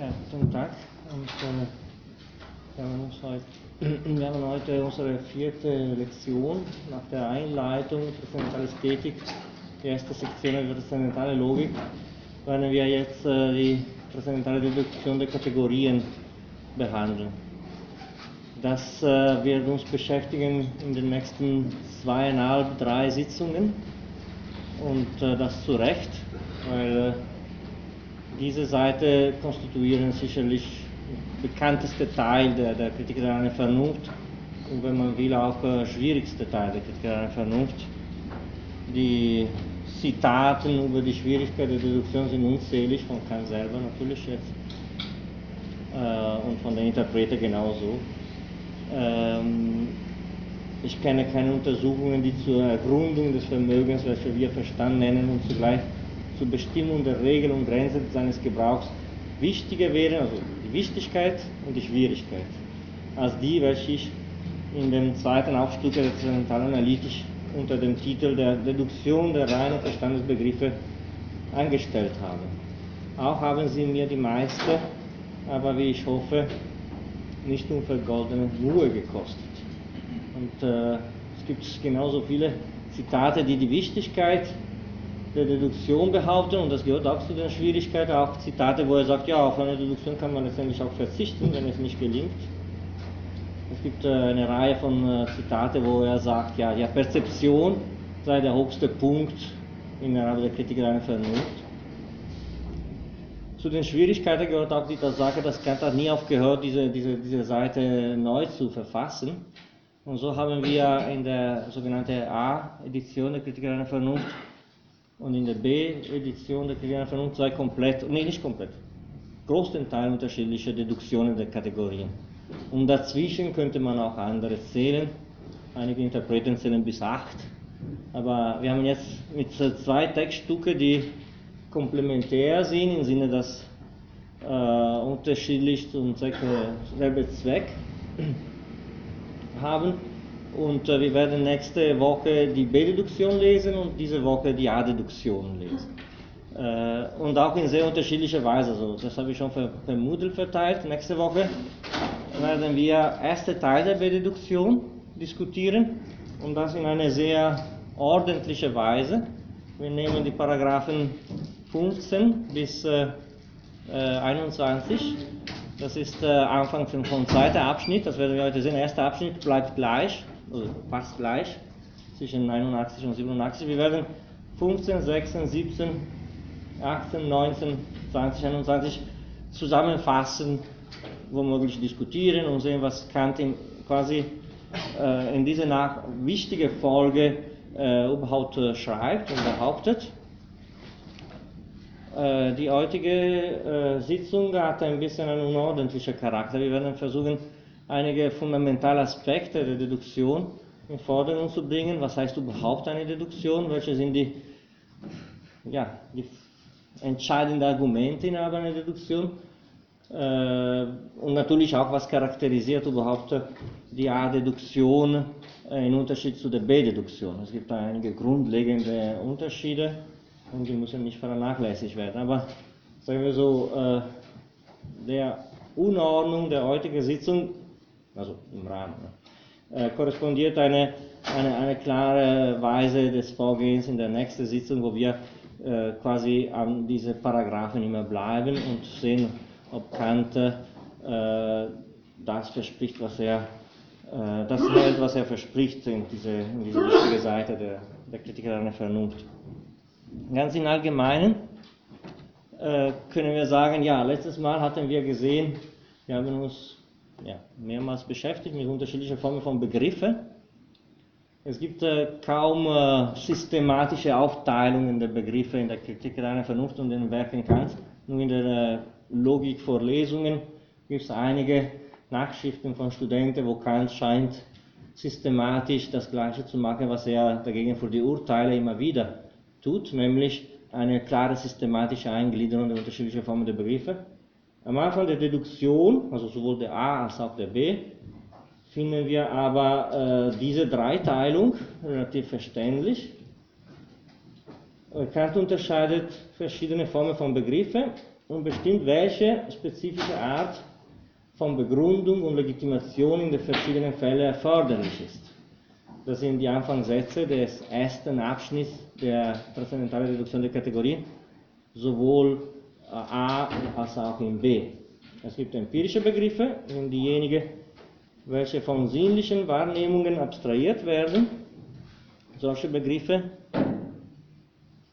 Ja, guten Tag. Und, äh, wir, haben uns heute, wir haben heute unsere vierte Lektion nach der Einleitung Transzendentale Ästhetik, die erste Sektion über transzendentale Logik, werden wir jetzt äh, die transzendentale Deduktion der Kategorien behandeln. Das äh, wird uns beschäftigen in den nächsten zweieinhalb, drei Sitzungen und äh, das zu Recht, weil äh, diese Seite konstituieren sicherlich bekannteste Teil der, der Kritik der Vernunft und wenn man will auch äh, schwierigste Teil der Kritik der Vernunft. Die Zitaten über die Schwierigkeit der Deduktion sind unzählig, von Kant selber natürlich jetzt äh, und von den Interpreten genauso. Ähm, ich kenne keine Untersuchungen, die zur Ergründung des Vermögens, welches wir Verstand nennen, und zugleich zur Bestimmung der Regeln und Grenzen seines Gebrauchs wichtiger wären, also die Wichtigkeit und die Schwierigkeit, als die, welche ich in dem zweiten Aufstück der Transzendentalanalytik unter dem Titel der Deduktion der reinen Verstandesbegriffe angestellt habe. Auch haben sie mir die meiste, aber wie ich hoffe, nicht unvergoldene Ruhe gekostet. Und äh, es gibt genauso viele Zitate, die die Wichtigkeit der Deduktion behaupten, und das gehört auch zu den Schwierigkeiten, auch Zitate, wo er sagt, ja, auf eine Deduktion kann man letztendlich auch verzichten, wenn es nicht gelingt. Es gibt äh, eine Reihe von äh, Zitate, wo er sagt, ja, ja, Perzeption sei der höchste Punkt innerhalb der Kritik einer Vernunft. Zu den Schwierigkeiten gehört auch die Tatsache, dass Kant hat nie aufgehört, diese, diese, diese Seite neu zu verfassen. Und so haben wir in der sogenannten A-Edition der Kritik einer Vernunft und in der B-Edition der einer Vernunft zwei komplett, nee, nicht komplett, großen Teil unterschiedliche Deduktionen der Kategorien. Und dazwischen könnte man auch andere zählen. Einige Interpreten zählen bis acht. Aber wir haben jetzt mit zwei Textstücke, die komplementär sind, im Sinne, dass äh, unterschiedlich zum Zweck, selbe Zweck haben. Und äh, wir werden nächste Woche die B-Deduktion lesen und diese Woche die A-Deduktion lesen. Äh, und auch in sehr unterschiedlicher Weise. Also, das habe ich schon per, per Moodle verteilt. Nächste Woche werden wir erste Teil der B-Deduktion diskutieren und das in einer sehr ordentlichen Weise. Wir nehmen die Paragraphen 15 bis äh, 21. Das ist äh, Anfang vom zweiten Abschnitt, das werden wir heute sehen. Der erste Abschnitt bleibt gleich, also fast gleich, zwischen 89 und 87. Wir werden 15, 16, 17, 18, 19, 20, 21 zusammenfassen, womöglich diskutieren und sehen, was Kant in, quasi äh, in dieser nach wichtige Folge äh, überhaupt äh, schreibt und behauptet. Äh, die heutige äh, Sitzung hat ein bisschen einen unordentlichen Charakter. Wir werden versuchen, einige fundamentale Aspekte der Deduktion in Vordergrund zu bringen. Was heißt überhaupt eine Deduktion? Welche sind die, ja, die entscheidenden Argumente innerhalb einer Deduktion? Äh, und natürlich auch, was charakterisiert überhaupt die A-Deduktion in Unterschied zu der B-Deduktion. Es gibt da einige grundlegende Unterschiede und die müssen nicht vernachlässigt werden. Aber sagen wir so, äh, der Unordnung der heutigen Sitzung, also im Rahmen, äh, korrespondiert eine, eine, eine, klare Weise des Vorgehens in der nächsten Sitzung, wo wir äh, quasi an diese Paragraphen immer bleiben und sehen, ob Kant äh, das verspricht, was er äh, das hält, was er verspricht in diese, in diese wichtige Seite der, der Kritik einer Vernunft. Ganz im Allgemeinen äh, können wir sagen, ja, letztes Mal hatten wir gesehen, wir haben uns ja, mehrmals beschäftigt mit unterschiedlichen Formen von Begriffen. Es gibt äh, kaum äh, systematische Aufteilungen der Begriffe in der Kritik einer Vernunft und den Werken Kants. Nur in den äh, Logikvorlesungen gibt es einige Nachschriften von Studenten, wo Kant scheint systematisch das Gleiche zu machen, was er dagegen für die Urteile immer wieder tut, nämlich eine klare systematische Eingliederung der unterschiedlichen Formen der Begriffe. Am Anfang der Deduktion, also sowohl der A als auch der B, finden wir aber äh, diese Dreiteilung relativ verständlich. Kant unterscheidet verschiedene Formen von Begriffen und bestimmt, welche spezifische Art von Begründung und Legitimation in den verschiedenen Fällen erforderlich ist. Das sind die Anfangssätze des ersten Abschnitts der transzendentalen Reduktion der Kategorien, sowohl A als auch in B. Es gibt empirische Begriffe, sind diejenigen, welche von sinnlichen Wahrnehmungen abstrahiert werden. Solche Begriffe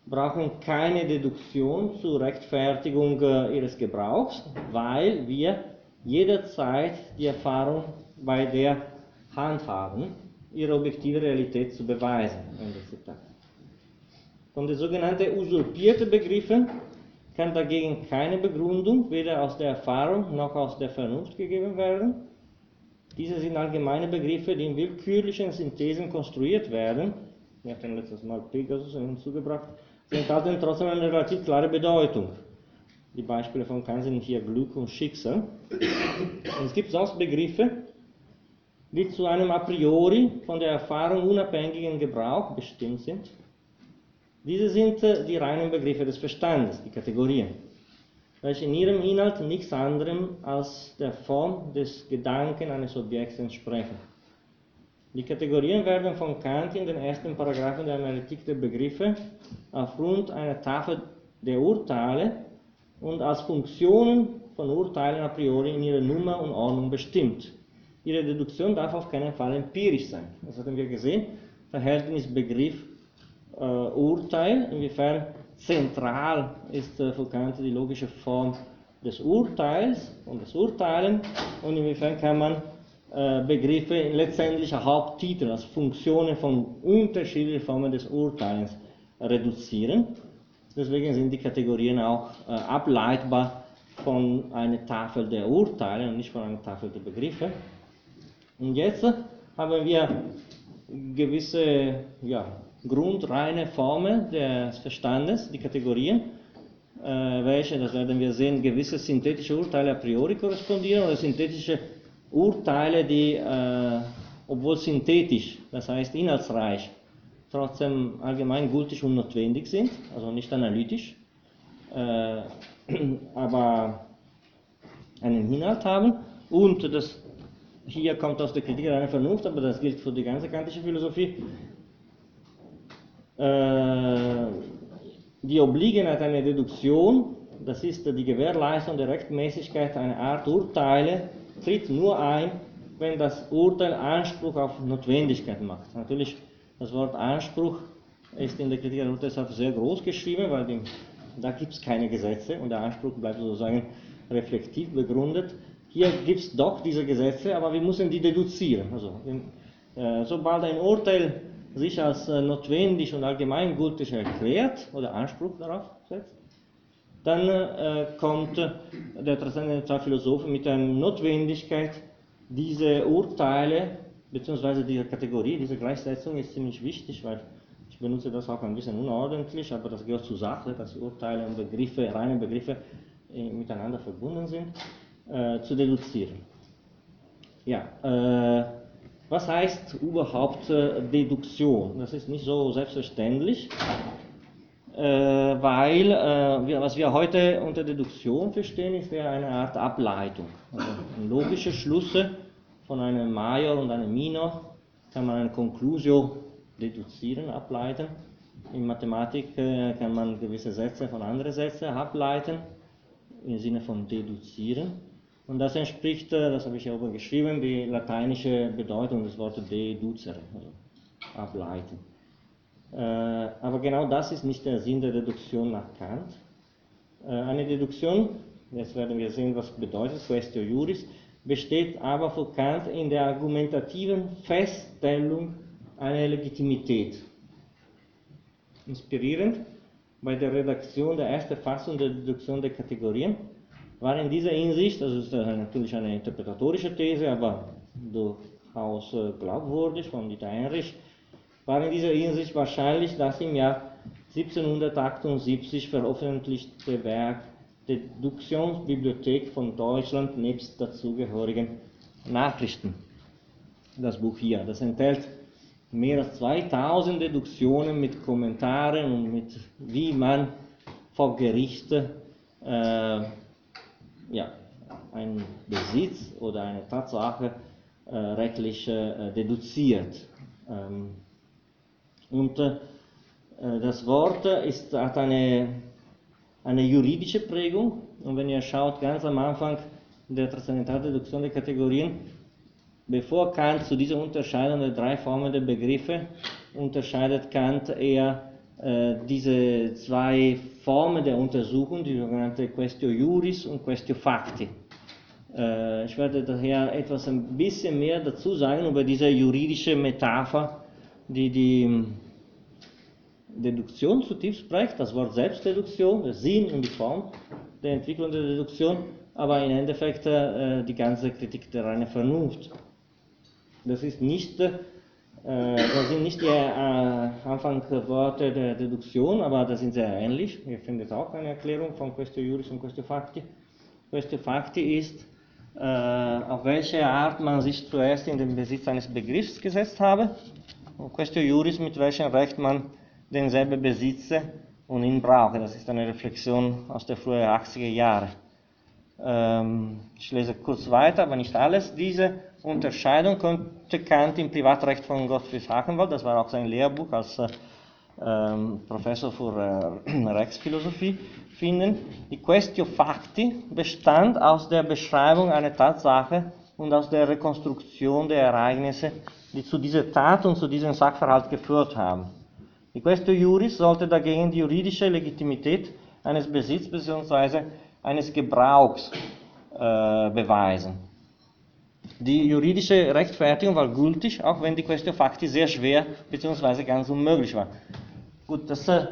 brauchen keine Deduktion zur Rechtfertigung äh, ihres Gebrauchs, weil wir jederzeit die Erfahrung bei der Hand haben, ihre objektive Realität zu beweisen. Von den sogenannten usurpierten Begriffen kann dagegen keine Begründung weder aus der Erfahrung noch aus der Vernunft gegeben werden. Diese sind allgemeine Begriffe, die in willkürlichen Synthesen konstruiert werden. Ich habe letztes Mal Pegasus hinzugebracht. Sie enthalten trotzdem eine relativ klare Bedeutung. Die Beispiele von Kant sind hier Glück und Schicksal. Und es gibt sonst Begriffe, die zu einem a priori von der Erfahrung unabhängigen Gebrauch bestimmt sind. Diese sind äh, die reinen Begriffe des Verstandes, die Kategorien, welche in ihrem Inhalt nichts anderem als der Form des Gedanken eines Objekts entsprechen. Die Kategorien werden von Kant in den ersten Paragraphen der Analytik der Begriffe aufgrund einer Tafel der Urteile und als Funktionen von Urteilen a priori in ihrer Nummer und Ordnung bestimmt. Ihre Deduktion darf auf keinen Fall empirisch sein. Das hatten wir gesehen. Verhältnis Begriff äh, Urteil, inwiefern zentral ist äh, für Kant die logische Form des Urteils und des Urteilen und inwiefern kann man äh, Begriffe letztendlich Haupttitel als Funktionen von unterschiedlichen Formen des Urteilens reduzieren. Deswegen sind die Kategorien auch äh, ableitbar von einer Tafel der Urteile und nicht von einer Tafel der Begriffe. Und jetzt haben wir gewisse ja, grundreine Formen des Verstandes, die Kategorien, äh, welche, das werden wir sehen, gewisse synthetische Urteile a priori korrespondieren oder synthetische Urteile, die, äh, obwohl synthetisch, das heißt inhaltsreich, trotzdem allgemeingültig und notwendig sind, also nicht analytisch, äh, aber einen Inhalt haben. Und das hier kommt aus der Kritik der Vernunft, aber das gilt für die ganze kantische Philosophie. Äh, die Obliegenheit einer Deduktion, das ist die Gewährleistung der Rechtmäßigkeit einer Art Urteile, tritt nur ein, wenn das Urteil Anspruch auf Notwendigkeit macht. Natürlich das Wort Anspruch ist in der Kritik der Urteilshaft sehr groß geschrieben, weil die, da gibt es keine Gesetze und der Anspruch bleibt sozusagen reflektiv begründet. Hier gibt es doch diese Gesetze, aber wir müssen die deduzieren. Also, äh, sobald ein Urteil sich als äh, notwendig und allgemeingültig erklärt oder Anspruch darauf setzt, dann äh, kommt der Transzendentalphilosoph mit einer Notwendigkeit, diese Urteile beziehungsweise diese Kategorie, diese Gleichsetzung ist ziemlich wichtig, weil ich benutze das auch ein bisschen unordentlich, aber das gehört zur Sache, dass Urteile und Begriffe, reine Begriffe äh, miteinander verbunden sind, äh, zu deduzieren. Ja, äh, was heißt überhaupt äh, Deduktion? Das ist nicht so selbstverständlich, äh, weil äh, wir, was wir heute unter Deduktion verstehen, ist ja eine Art Ableitung, also logische Schlüsse von einem Major und einem Minor kann man eine Conclusio deduzieren, ableiten. In Mathematik äh, kann man gewisse Sätze von anderen Sätzen ableiten, im Sinne von deduzieren. Und das entspricht, äh, das habe ich ja oben geschrieben, die lateinische Bedeutung des Wortes deducere, also ableiten. Äh, aber genau das ist nicht der Sinn der Deduktion nach Kant. Eine Deduktion, jetzt werden wir sehen, was bedeutet, questio juris, besteht aber für Kant in der argumentativen Feststellung einer Legitimität. Inspirierend bei der Redaktion der ersten Fassung der Deduktion der Kategorien war in dieser Hinsicht, das ist natürlich eine interpretatorische These, aber durchaus äh, glaubwürdig von Dieter Heinrich, war in dieser Hinsicht wahrscheinlich das im Jahr 1778 veröffentlichte Werk Deduktionsbibliothek von Deutschland nebst dazugehörigen Nachrichten. Das Buch hier, das enthält mehr als 2000 Deduktionen mit Kommentaren und mit wie man vor Gericht äh, äh, ja, ein Besitz oder eine Tatsache äh, rechtlich äh, deduziert. Ähm, und äh, das Wort ist, hat eine, eine juridische Prägung und wenn ihr schaut, ganz am Anfang der Transzendentaldeduktion der Kategorien, bevor Kant zu dieser Unterscheidung der drei Formen der Begriffe unterscheidet Kant eher diese zwei Formen der Untersuchung, die sogenannte Questio Juris und Questio Facti. Äh, ich werde daher etwas ein bisschen mehr dazu sagen über diese juridische Metapher, die die Deduktion zutiefst prägt, das Wort Selbstdeduktion, der Sinn und die Form der Entwicklung der Deduktion, aber im Endeffekt äh, die ganze Kritik der reinen Vernunft. Das ist nicht äh, das sind nicht die äh, Anfangsworte der Deduktion, aber das sind sehr ähnlich. Ihr findet auch eine Erklärung von Questio Juris und Questio Facti. Questio Facti ist, äh, auf welche Art man sich zuerst in den Besitz eines Begriffs gesetzt habe. Und Questio Juris, mit welchem Recht man denselben besitze und ihn brauche. Das ist eine Reflexion aus der frühen 80er Jahre. Ähm, ich lese kurz weiter, aber nicht alles. Diese Unterscheidung konnte Kant im Privatrecht von Gottfried Hachenwald, das war auch sein Lehrbuch als äh, ähm, Professor für äh, Rechtsphilosophie, finden. Die Questio Facti bestand aus der Beschreibung einer Tatsache und aus der Rekonstruktion der Ereignisse, die zu dieser Tat und zu diesem Sachverhalt geführt haben. Die Questio Juris sollte dagegen die juridische Legitimität eines Besitzes bzw. eines Gebrauchs äh, beweisen. Die juridische Rechtfertigung war gültig, auch wenn die Questio Facti sehr schwer bzw. ganz unmöglich war. Gut, das, äh,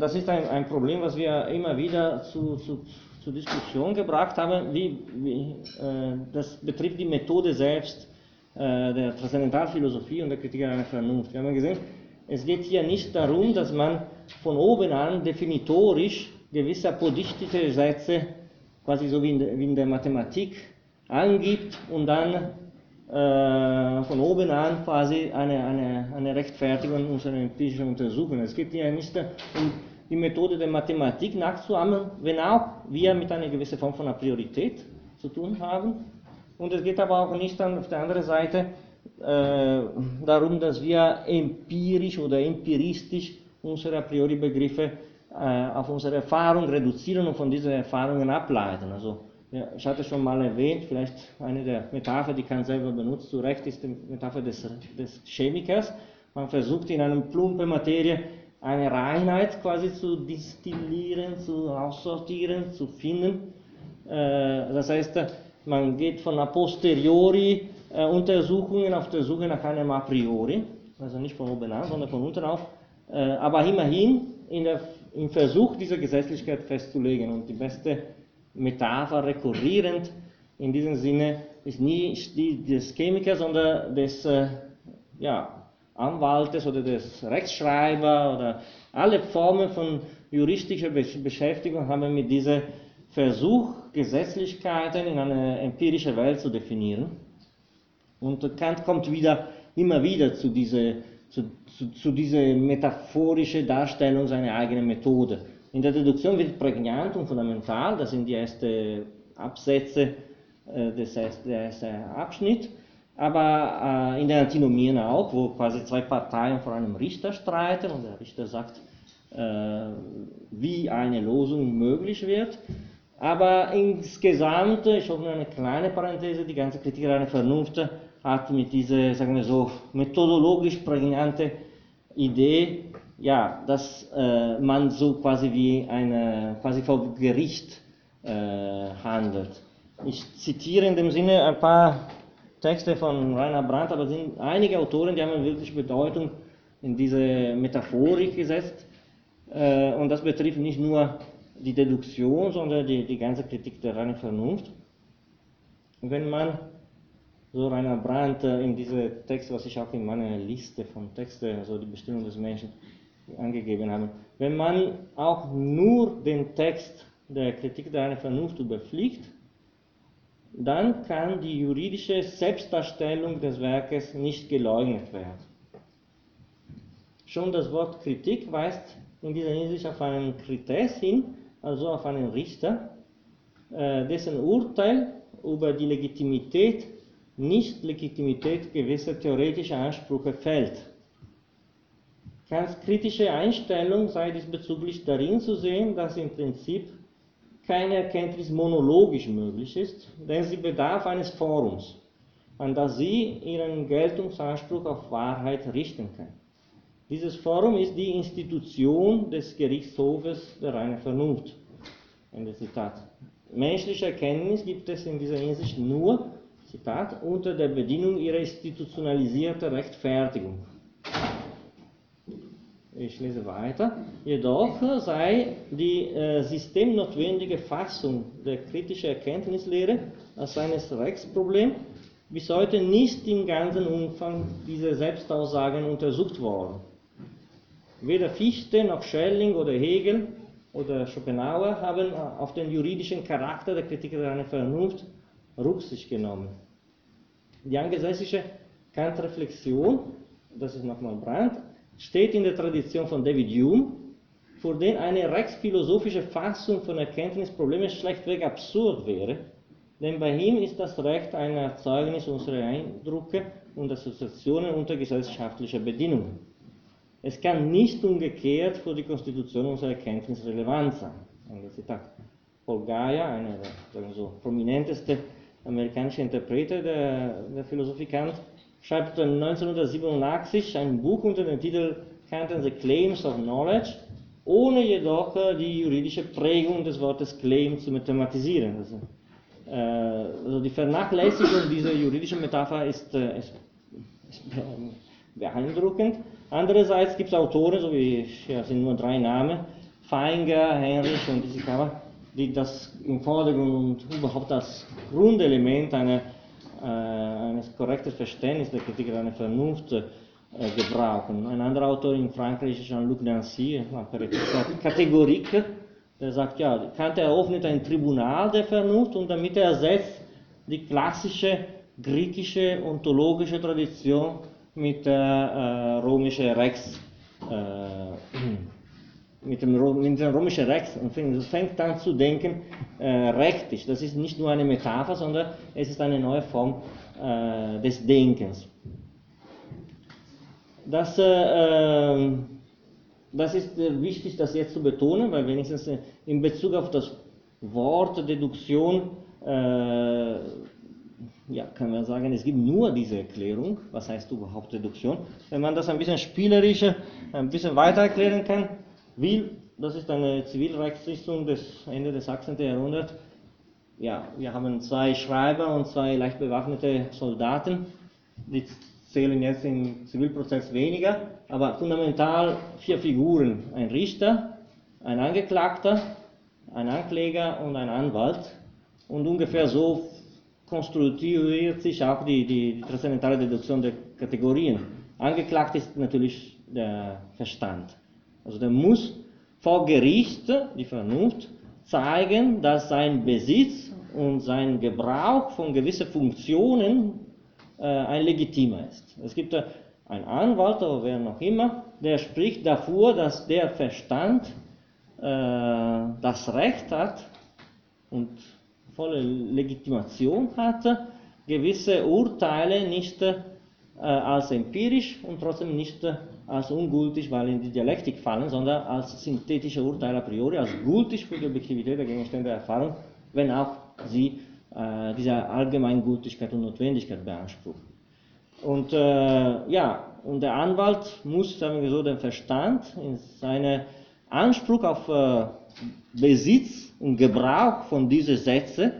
das ist ein, ein, Problem, was wir immer wieder zu, zu, zur Diskussion gebracht haben. Wie, wie, äh, das betrifft die Methode selbst äh, der Transzendentalphilosophie und der Kritik einer Vernunft. Wir haben gesehen, es geht hier nicht darum, dass man von oben an definitorisch gewisse apodichtete Sätze, quasi so wie in, der, wie in der Mathematik, angibt und dann äh, von oben an quasi eine, eine, eine Rechtfertigung unserer empirischen Untersuchungen. Es geht hier nicht um die Methode der Mathematik nachzuahmen, wenn auch wir mit einer gewissen Form von Priorität zu tun haben. Und es geht aber auch nicht dann auf der anderen Seite äh, darum, dass wir empirisch oder empiristisch unsere A priori Begriffe auf unsere Erfahrung reduzieren und von diesen Erfahrungen ableiten. Also ja, ich hatte schon mal erwähnt, vielleicht eine der Metapher, die Kant selber benutzt, zu Recht ist die Metapher des, des Chemikers. Man versucht in einer plumpen Materie eine Reinheit quasi zu distillieren, zu aussortieren, zu finden. Äh, das heißt, man geht von a posteriori äh, Untersuchungen auf der Suche nach einem a priori, also nicht von oben an, sondern von unten auf, äh, aber immerhin in der, im Versuch, diese Gesetzlichkeit festzulegen. Und die beste Metapher rekurrierend. In diesem Sinne ist nicht die des Chemikers, sondern des äh, ja, Anwaltes oder des Rechtsschreibers oder alle Formen von juristischer Beschäftigung haben mit diesem Versuch, Gesetzlichkeiten in eine empirische Welt zu definieren. Und Kant kommt wieder, immer wieder zu dieser, zu, zu, zu dieser metaphorischen Darstellung seiner eigenen Methode. In der Deduktion wird prägnant und fundamental, das sind die ersten Absätze äh, des ersten Abschnitt, aber äh, in der Antinomien auch, wo quasi zwei Parteien vor einem Richter streiten und der Richter sagt, äh, wie eine Losung möglich wird. Aber insgesamt, ich hoffe eine kleine Parenthese, die ganze Kritik einer Vernunft hat mit dieser, sagen wir so, methodologisch prägnante Idee ja, dass äh, man so quasi wie eine, quasi vor Gericht äh, handelt. Ich zitiere in dem Sinne ein paar Texte von Rainer Brandt, aber sind einige Autoren, die haben wirklich Bedeutung in diese Metaphorik gesetzt. Äh, und das betrifft nicht nur die Deduktion, sondern die, die ganze Kritik der reinen Vernunft. Wenn man so Rainer Brandt äh, in diese Texte, was ich auch in meiner Liste von Texten, also die Bestimmung des Menschen, angegeben haben. Wenn man auch nur den Text der Kritik der Vernunft überfliegt, dann kann die juridische Selbstdarstellung des Werkes nicht geleugnet werden. Schon das Wort Kritik weist in dieser Hinsicht auf einen Krites hin, also auf einen Richter, äh, dessen Urteil über die Legitimität, Nicht-Legitimität gewisser theoretischer Ansprüche fällt. Ganz kritische Einstellung sei diesbezüglich darin zu sehen, dass im Prinzip keine Erkenntnis monologisch möglich ist, denn sie bedarf eines Forums, an das sie ihren Geltungsanspruch auf Wahrheit richten kann. Dieses Forum ist die Institution des Gerichtshofes der reinen Vernunft. Ende Zitat. Menschliche Erkenntnis gibt es in dieser Hinsicht nur, Zitat, unter der Bedingung ihrer institutionalisierten Rechtfertigung. Ich lese weiter. Jedoch sei die äh, systemnotwendige Fassung der kritischen Erkenntnislehre als eines Rechtsproblem bis heute nicht im ganzen Umfang dieser Selbstaussagen untersucht worden. Weder Fichte noch Schelling oder Hegel oder Schopenhauer haben auf den juridischen Charakter der Kritik der Vernunft Rücksicht genommen. Die angelsächsische Kant-Reflexion, das ist nochmal Brandt, steht in der Tradition von David Hume, für den eine rechtsphilosophische Fassung von Erkenntnisproblemen schlechtweg absurd wäre, denn bei ihm ist das Recht ein Erzeugnis unserer Eindrücke und Assoziationen unter gesellschaftlicher Bedingungen. Es kann nicht umgekehrt für die Konstitution unserer Erkenntnis relevant sein. Zitat. Paul Gaia, einer der so, prominenteste amerikanische Interpreter der, der Philosophie Kant, schreibt 1987 ein Buch unter dem Titel Kant and the Claims of Knowledge, ohne jedoch äh, die juridische Prägung des Wortes Claim zu mathematisieren. Also, äh, also die Vernachlässigung dieser juridischen Metapher ist, äh, ist, ist beeindruckend. Andererseits gibt es Autoren, so wie ja, sind nur drei Namen, Feinger, Heinrich und Isikava, die das im Vordergrund und überhaupt das Grundelement einer, äh, eines korrekten Verständnisses der Kritik einer Vernunft äh, gebrauchen. Ein anderer Autor in Frankreich ist Jean-Luc Nancy, Kategorik, der sagt, ja, Kant eröffnet ein Tribunal der Vernunft und damit ersetzt die klassische griechische ontologische Tradition mit der äh, römischen Rex, äh, mit, dem, mit dem römischen Rex und fängt dann zu denken, äh, rektisch. Das ist nicht nur eine Metapher, sondern es ist eine neue Form äh, des Denkens. Das, äh, ähm, das ist äh, wichtig, das jetzt zu betonen, weil wenigstens in Bezug auf das Wort Deduktion ja, kann man sagen, es gibt nur diese Erklärung. Was heißt überhaupt Reduktion? Wenn man das ein bisschen spielerischer, ein bisschen weiter erklären kann, will, das ist eine Zivilrechtsrichtung des Ende des 18. Jahrhunderts. Ja, wir haben zwei Schreiber und zwei leicht bewaffnete Soldaten. Die zählen jetzt im Zivilprozess weniger, aber fundamental vier Figuren. Ein Richter, ein Angeklagter, ein Ankläger und ein Anwalt. Und ungefähr so konstituiert sich auch die, die, die transzendentale Deduktion der Kategorien. Angeklagt ist natürlich der Verstand. Also der muss vor Gericht, die Vernunft, zeigen, dass sein Besitz und sein Gebrauch von gewissen Funktionen äh, ein legitimer ist. Es gibt äh, einen Anwalt oder wer noch immer, der spricht dafür, dass der Verstand äh, das Recht hat und volle Legitimation hatte, gewisse Urteile nicht äh, als empirisch und trotzdem nicht äh, als ungültig, weil in die Dialektik fallen, sondern als synthetische Urteile a priori, als gültig für die Objektivität der Gegenstände der Erfahrung, wenn auch sie äh, diese Allgemeingültigkeit und Notwendigkeit beanspruchen. Und äh, ja, und der Anwalt muss, sagen wir so, den Verstand in seinem Anspruch auf äh, Besitz und Gebrauch von diesen Sätzen,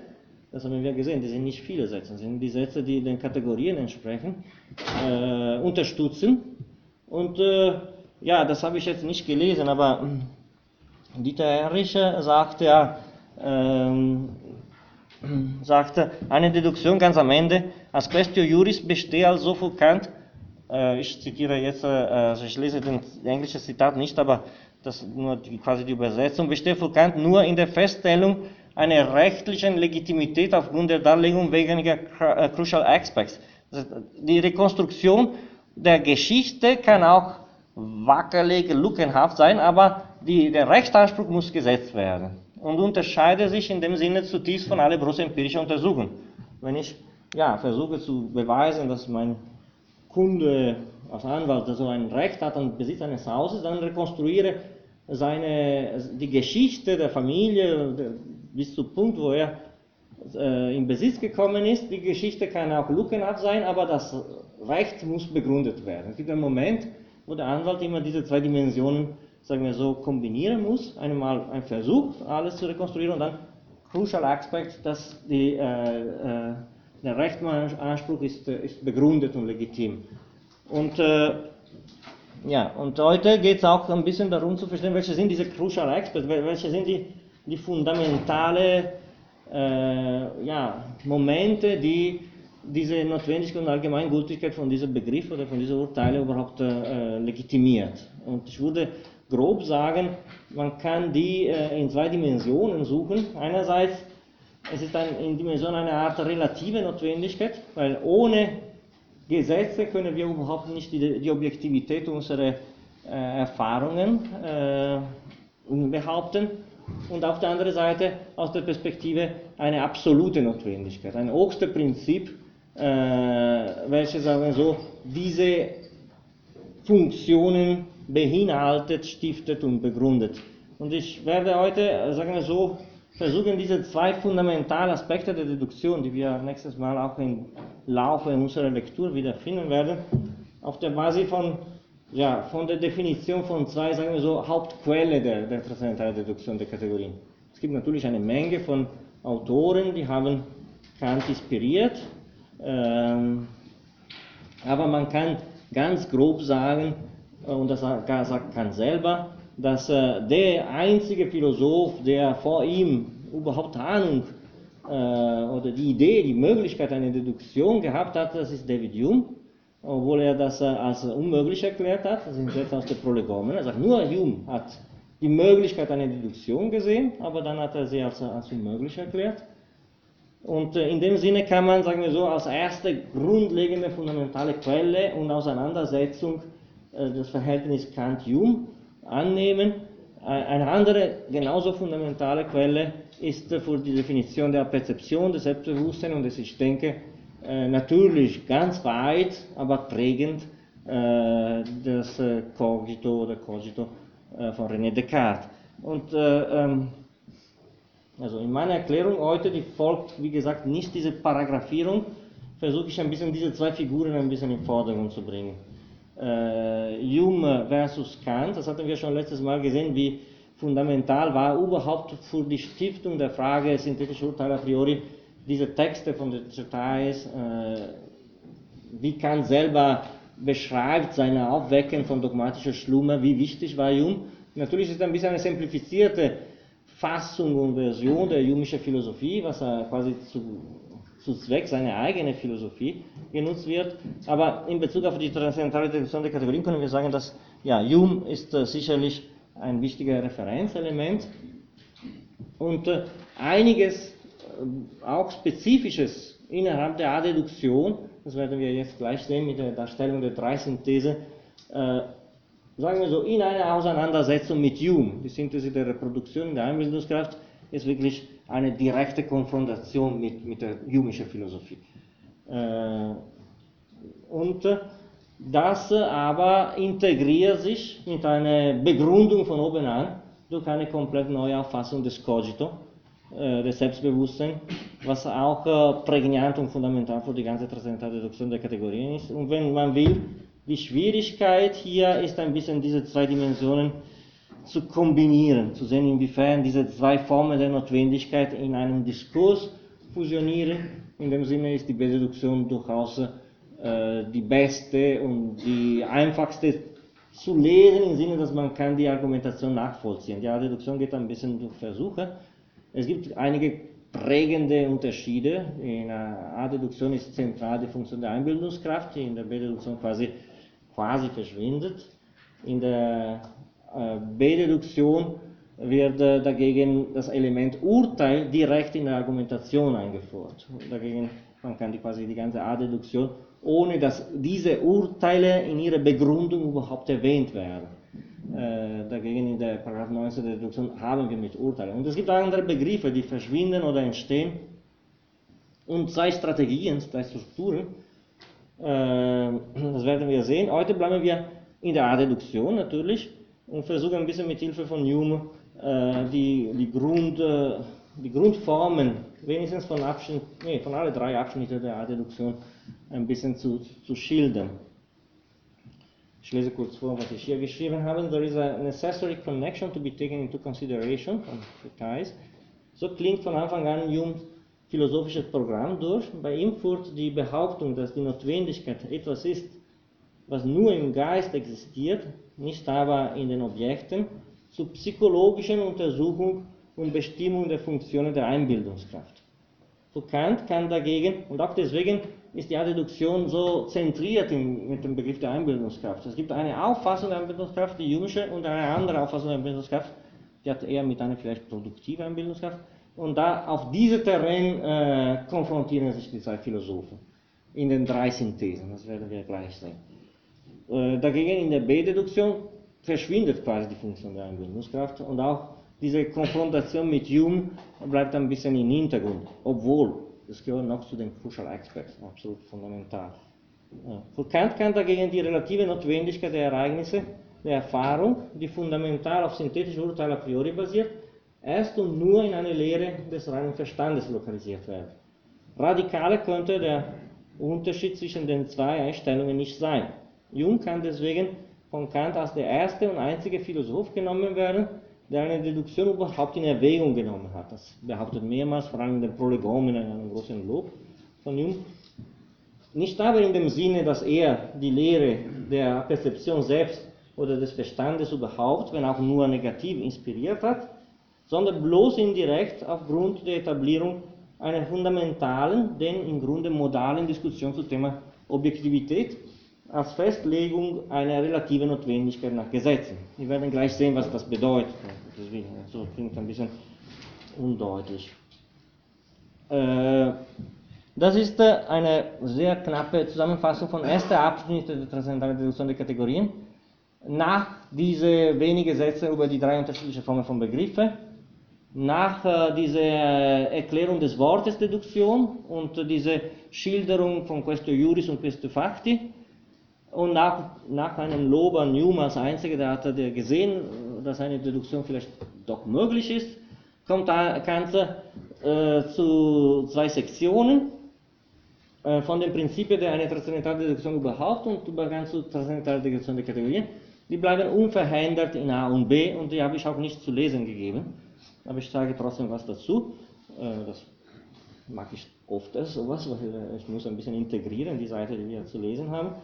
das haben wir gesehen, die sind nicht viele Sätze, das sind die Sätze, die den Kategorien entsprechen, äh, unterstützen. Und äh, ja, das habe ich jetzt nicht gelesen, aber hm, Dieter Herrich sagte ja, ähm, sagte, eine Deduktion ganz am Ende, als Questio Juris bestehe also für Kant, äh, ich zitiere jetzt, äh, also ich lese den englischen Zitat nicht, aber das nur die, quasi die Übersetzung, besteht für Kant nur in der Feststellung einer rechtlichen Legitimität aufgrund der Darlegung weniger äh, Crucial Aspects. Die Rekonstruktion der Geschichte kann auch wackelig, lückenhaft sein, aber die, der Rechtsanspruch muss gesetzt werden. und unterscheidet sich in dem Sinne zutiefst von aller großen empirischen Untersuchungen. Wenn ich ja, versuche zu beweisen, dass mein Kunde als Anwalt so ein Recht hat an Besitz eines Hauses, dann rekonstruiere seine, die Geschichte der Familie bis zum Punkt, wo er äh, in Besitz gekommen ist. Die Geschichte kann auch lückenhaft sein, aber das Recht muss begründet werden. Es gibt einen Moment, wo der Anwalt immer diese zwei Dimensionen, sagen wir so, kombinieren muss. Einmal ein Versuch, alles zu rekonstruieren und dann crucial aspect, dass die, äh, äh, der Rechtsanspruch ist, äh, ist begründet und legitim. Und äh, ja, und heute geht es auch ein bisschen darum zu verstehen, welche sind diese Crucial Aspects, welche sind die, die fundamentale äh, ja, Momente, die diese Notwendigkeit und Allgemeingültigkeit von diesem Begriff oder von diesen Urteilen überhaupt äh, legitimiert. Und ich würde grob sagen, man kann die äh, in zwei Dimensionen suchen. Einerseits, es ist ein, in Dimension eine Art relative Notwendigkeit, weil ohne Gesetze können wir überhaupt nicht die, die Objektivität unserer äh, Erfahrungen äh, behaupten. Und auf der anderen Seite aus der Perspektive eine absolute Notwendigkeit, ein höchstes Prinzip, äh, welches, sagen wir so, diese Funktionen beinhaltet, stiftet und begründet. Und ich werde heute, sagen wir so, versuchen, diese zwei fundamentalen Aspekte der Deduktion, die wir nächstes Mal auch im Laufe unserer Lektur wiederfinden werden, auf der Basis von, ja, von der Definition von zwei, sagen wir so, Hauptquellen der, der transzendentalen Deduktion der Kategorien. Es gibt natürlich eine Menge von Autoren, die haben Kant inspiriert, ähm, aber man kann ganz grob sagen, äh, und das sagt Kant selber, dass äh, der einzige Philosoph, der vor ihm überhaupt Ahnung äh, oder die Idee, die Möglichkeit einer Deduktion gehabt hat, das ist David Hume, obwohl er das äh, als unmöglich erklärt hat, das sind jetzt aus der Prolegomen. Er sagt, nur Hume hat die Möglichkeit einer Deduktion gesehen, aber dann hat er sie als, als unmöglich erklärt. Und äh, in dem Sinne kann man, sagen wir so, als erste grundlegende fundamentale Quelle und Auseinandersetzung äh, das Verhältnis Kant-Hume annehmen. Eine andere, genauso fundamentale Quelle ist für die Definition der Perzeption des Selbstbewusstseins und das ich denke äh, natürlich ganz weit, aber prägend äh, das äh, Cogito oder Cogito von René Descartes. Und ähm, also in meiner Erklärung heute, die folgt, wie gesagt, nicht diese Paragraphierung, versuche ich ein bisschen diese zwei Figuren ein bisschen in den Vordergrund zu bringen äh, Hume versus Kant, das hatten wir schon letztes Mal gesehen, wie fundamental war überhaupt für die Stiftung der Frage synthetische Urteile a priori diese Texte von den Details, äh, wie Kant selber beschreibt seine Aufwecken von dogmatischer Schlummer, wie wichtig war Hume. Natürlich ist es ein bisschen eine simplifizierte Fassung und Version der jüngischen Philosophie, was er quasi zu zu Zweck seiner eigenen Philosophie genutzt wird. Aber in Bezug auf die transzendentale Definition der Kategorien können wir sagen, dass ja, Hume ist äh, sicherlich ein wichtiger Referenzelement und äh, einiges äh, auch Spezifisches innerhalb der Adduktion, das werden wir jetzt gleich sehen mit der Darstellung der drei Synthese, äh, sagen wir so, in einer Auseinandersetzung mit Hume, die Synthese der Reproduktion der Einbildungskraft, ist wirklich eine direkte Konfrontation mit, mit der jüdischen Philosophie. Äh, und das aber integriert sich mit einer Begründung von oben an durch eine komplett neue Auffassung des Cogito, äh, des Selbstbewusstseins, was auch äh, prägnant und fundamental für die ganze transzendentale Reduktion der Kategorien ist. Und wenn man will, die Schwierigkeit hier ist ein bisschen diese zwei Dimensionen zu kombinieren, zu sehen, inwiefern diese zwei Formen der Notwendigkeit in einem Diskurs fusionieren. In dem Sinne ist die Bededuktion durchaus äh, die beste und die einfachste zu lesen, im Sinne, dass man kann die Argumentation nachvollziehen. Die Deduktion geht ein bisschen durch Versuche. Es gibt einige prägende Unterschiede. In der A-Deduktion ist zentral die Funktion der Einbildungskraft, in der B-Deduktion quasi, quasi verschwindet. In der äh, B-Deduktion wird äh, dagegen das Element Urteil direkt in der Argumentation eingeführt. Dagegen, man kann die quasi die ganze A-Deduktion, ohne dass diese Urteile in ihrer Begründung überhaupt erwähnt werden. Äh, dagegen in der Paragraph 19 der Deduktion haben wir mit Urteilen. Und es gibt andere Begriffe, die verschwinden oder entstehen. Und zwei Strategien, zwei Strukturen, das werden wir sehen. Heute bleiben wir in der Deduktion natürlich und versuchen ein bisschen mit Hilfe von Hume äh, die, die, Grund, äh, die Grundformen, wenigstens von, Abschnitt, nee, von alle drei Abschnitte der Deduktion, ein bisschen zu, zu schildern. Ich lese kurz vor, was ich hier geschrieben habe. There is a necessary connection to be taken into consideration. So klingt von Anfang an Humes philosophisches Programm durch. Bei ihm führt die Behauptung, dass die Notwendigkeit etwas ist, was nur im Geist existiert, nicht aber in den Objekten, zu psychologischen Untersuchung und Bestimmung der Funktionen der Einbildungskraft. Für Kant kann dagegen, und auch deswegen ist die Adduktion so zentriert in, mit dem Begriff der Einbildungskraft. Es gibt eine Auffassung der Einbildungskraft, die jüngere, und eine andere Auffassung der Einbildungskraft, die hat eher mit einer vielleicht produktiven Einbildungskraft. Und da auf diese Terrain äh, konfrontieren sich die zwei Philosophen in den drei Synthesen, das werden wir gleich sehen. Äh, dagegen in der B-Deduktion verschwindet quasi die Funktion der Einbildungskraft und auch diese Konfrontation mit Hume bleibt ein bisschen im Hintergrund, obwohl das gehört noch zu den Crucial Aspects, absolut fundamental. Für Kant kann dagegen die relative Notwendigkeit der Ereignisse, der Erfahrung, die fundamental auf synthetischen Urteilen a priori basiert, erst und nur in eine Lehre des reinen Verstandes lokalisiert werden. Radikaler könnte der Unterschied zwischen den zwei Einstellungen nicht sein. Jung kann deswegen von Kant als der erste und einzige Philosoph genommen werden, der eine Deduktion überhaupt in Erwägung genommen hat. Das behauptet mehrmals, vor allem der Prolegomen in einem großen Lob von Jung. Nicht aber in dem Sinne, dass er die Lehre der Perzeption selbst oder des Verstandes überhaupt, wenn auch nur negativ, inspiriert hat, sondern bloß indirekt aufgrund der Etablierung einer fundamentalen, denn im Grunde modalen Diskussion zum Thema Objektivität als Festlegung einer relativen Notwendigkeit nach Gesetzen. Wir werden gleich sehen, was das bedeutet. Deswegen, so klingt ein bisschen undeutlich. Äh, das ist äh, eine sehr knappe Zusammenfassung von erster Abschnitt der transzendentalen Reduktion der Kategorien. Nach diese wenigen Sätze über die drei unterschiedlichen Formen von Begriffen, nach äh, dieser Erklärung des Wortes Deduktion und diese Schilderung von Questio Juris und Questio Facti, und nach, nach einem Lob an Newman als Einziger, der hat der gesehen, dass eine Deduktion vielleicht doch möglich ist, kommt Kant äh, zu zwei Sektionen äh, von den Prinzipien der eine transzendentale Deduktion überhaupt und über ganz zu transzendentale Deduktion der Kategorien. Die bleiben unverhindert in A und B und die habe ich auch nicht zu lesen gegeben. Aber ich sage trotzdem was dazu. Äh, das mag ich oft sowas, weil ich muss ein bisschen integrieren, die Seite, die wir zu lesen haben.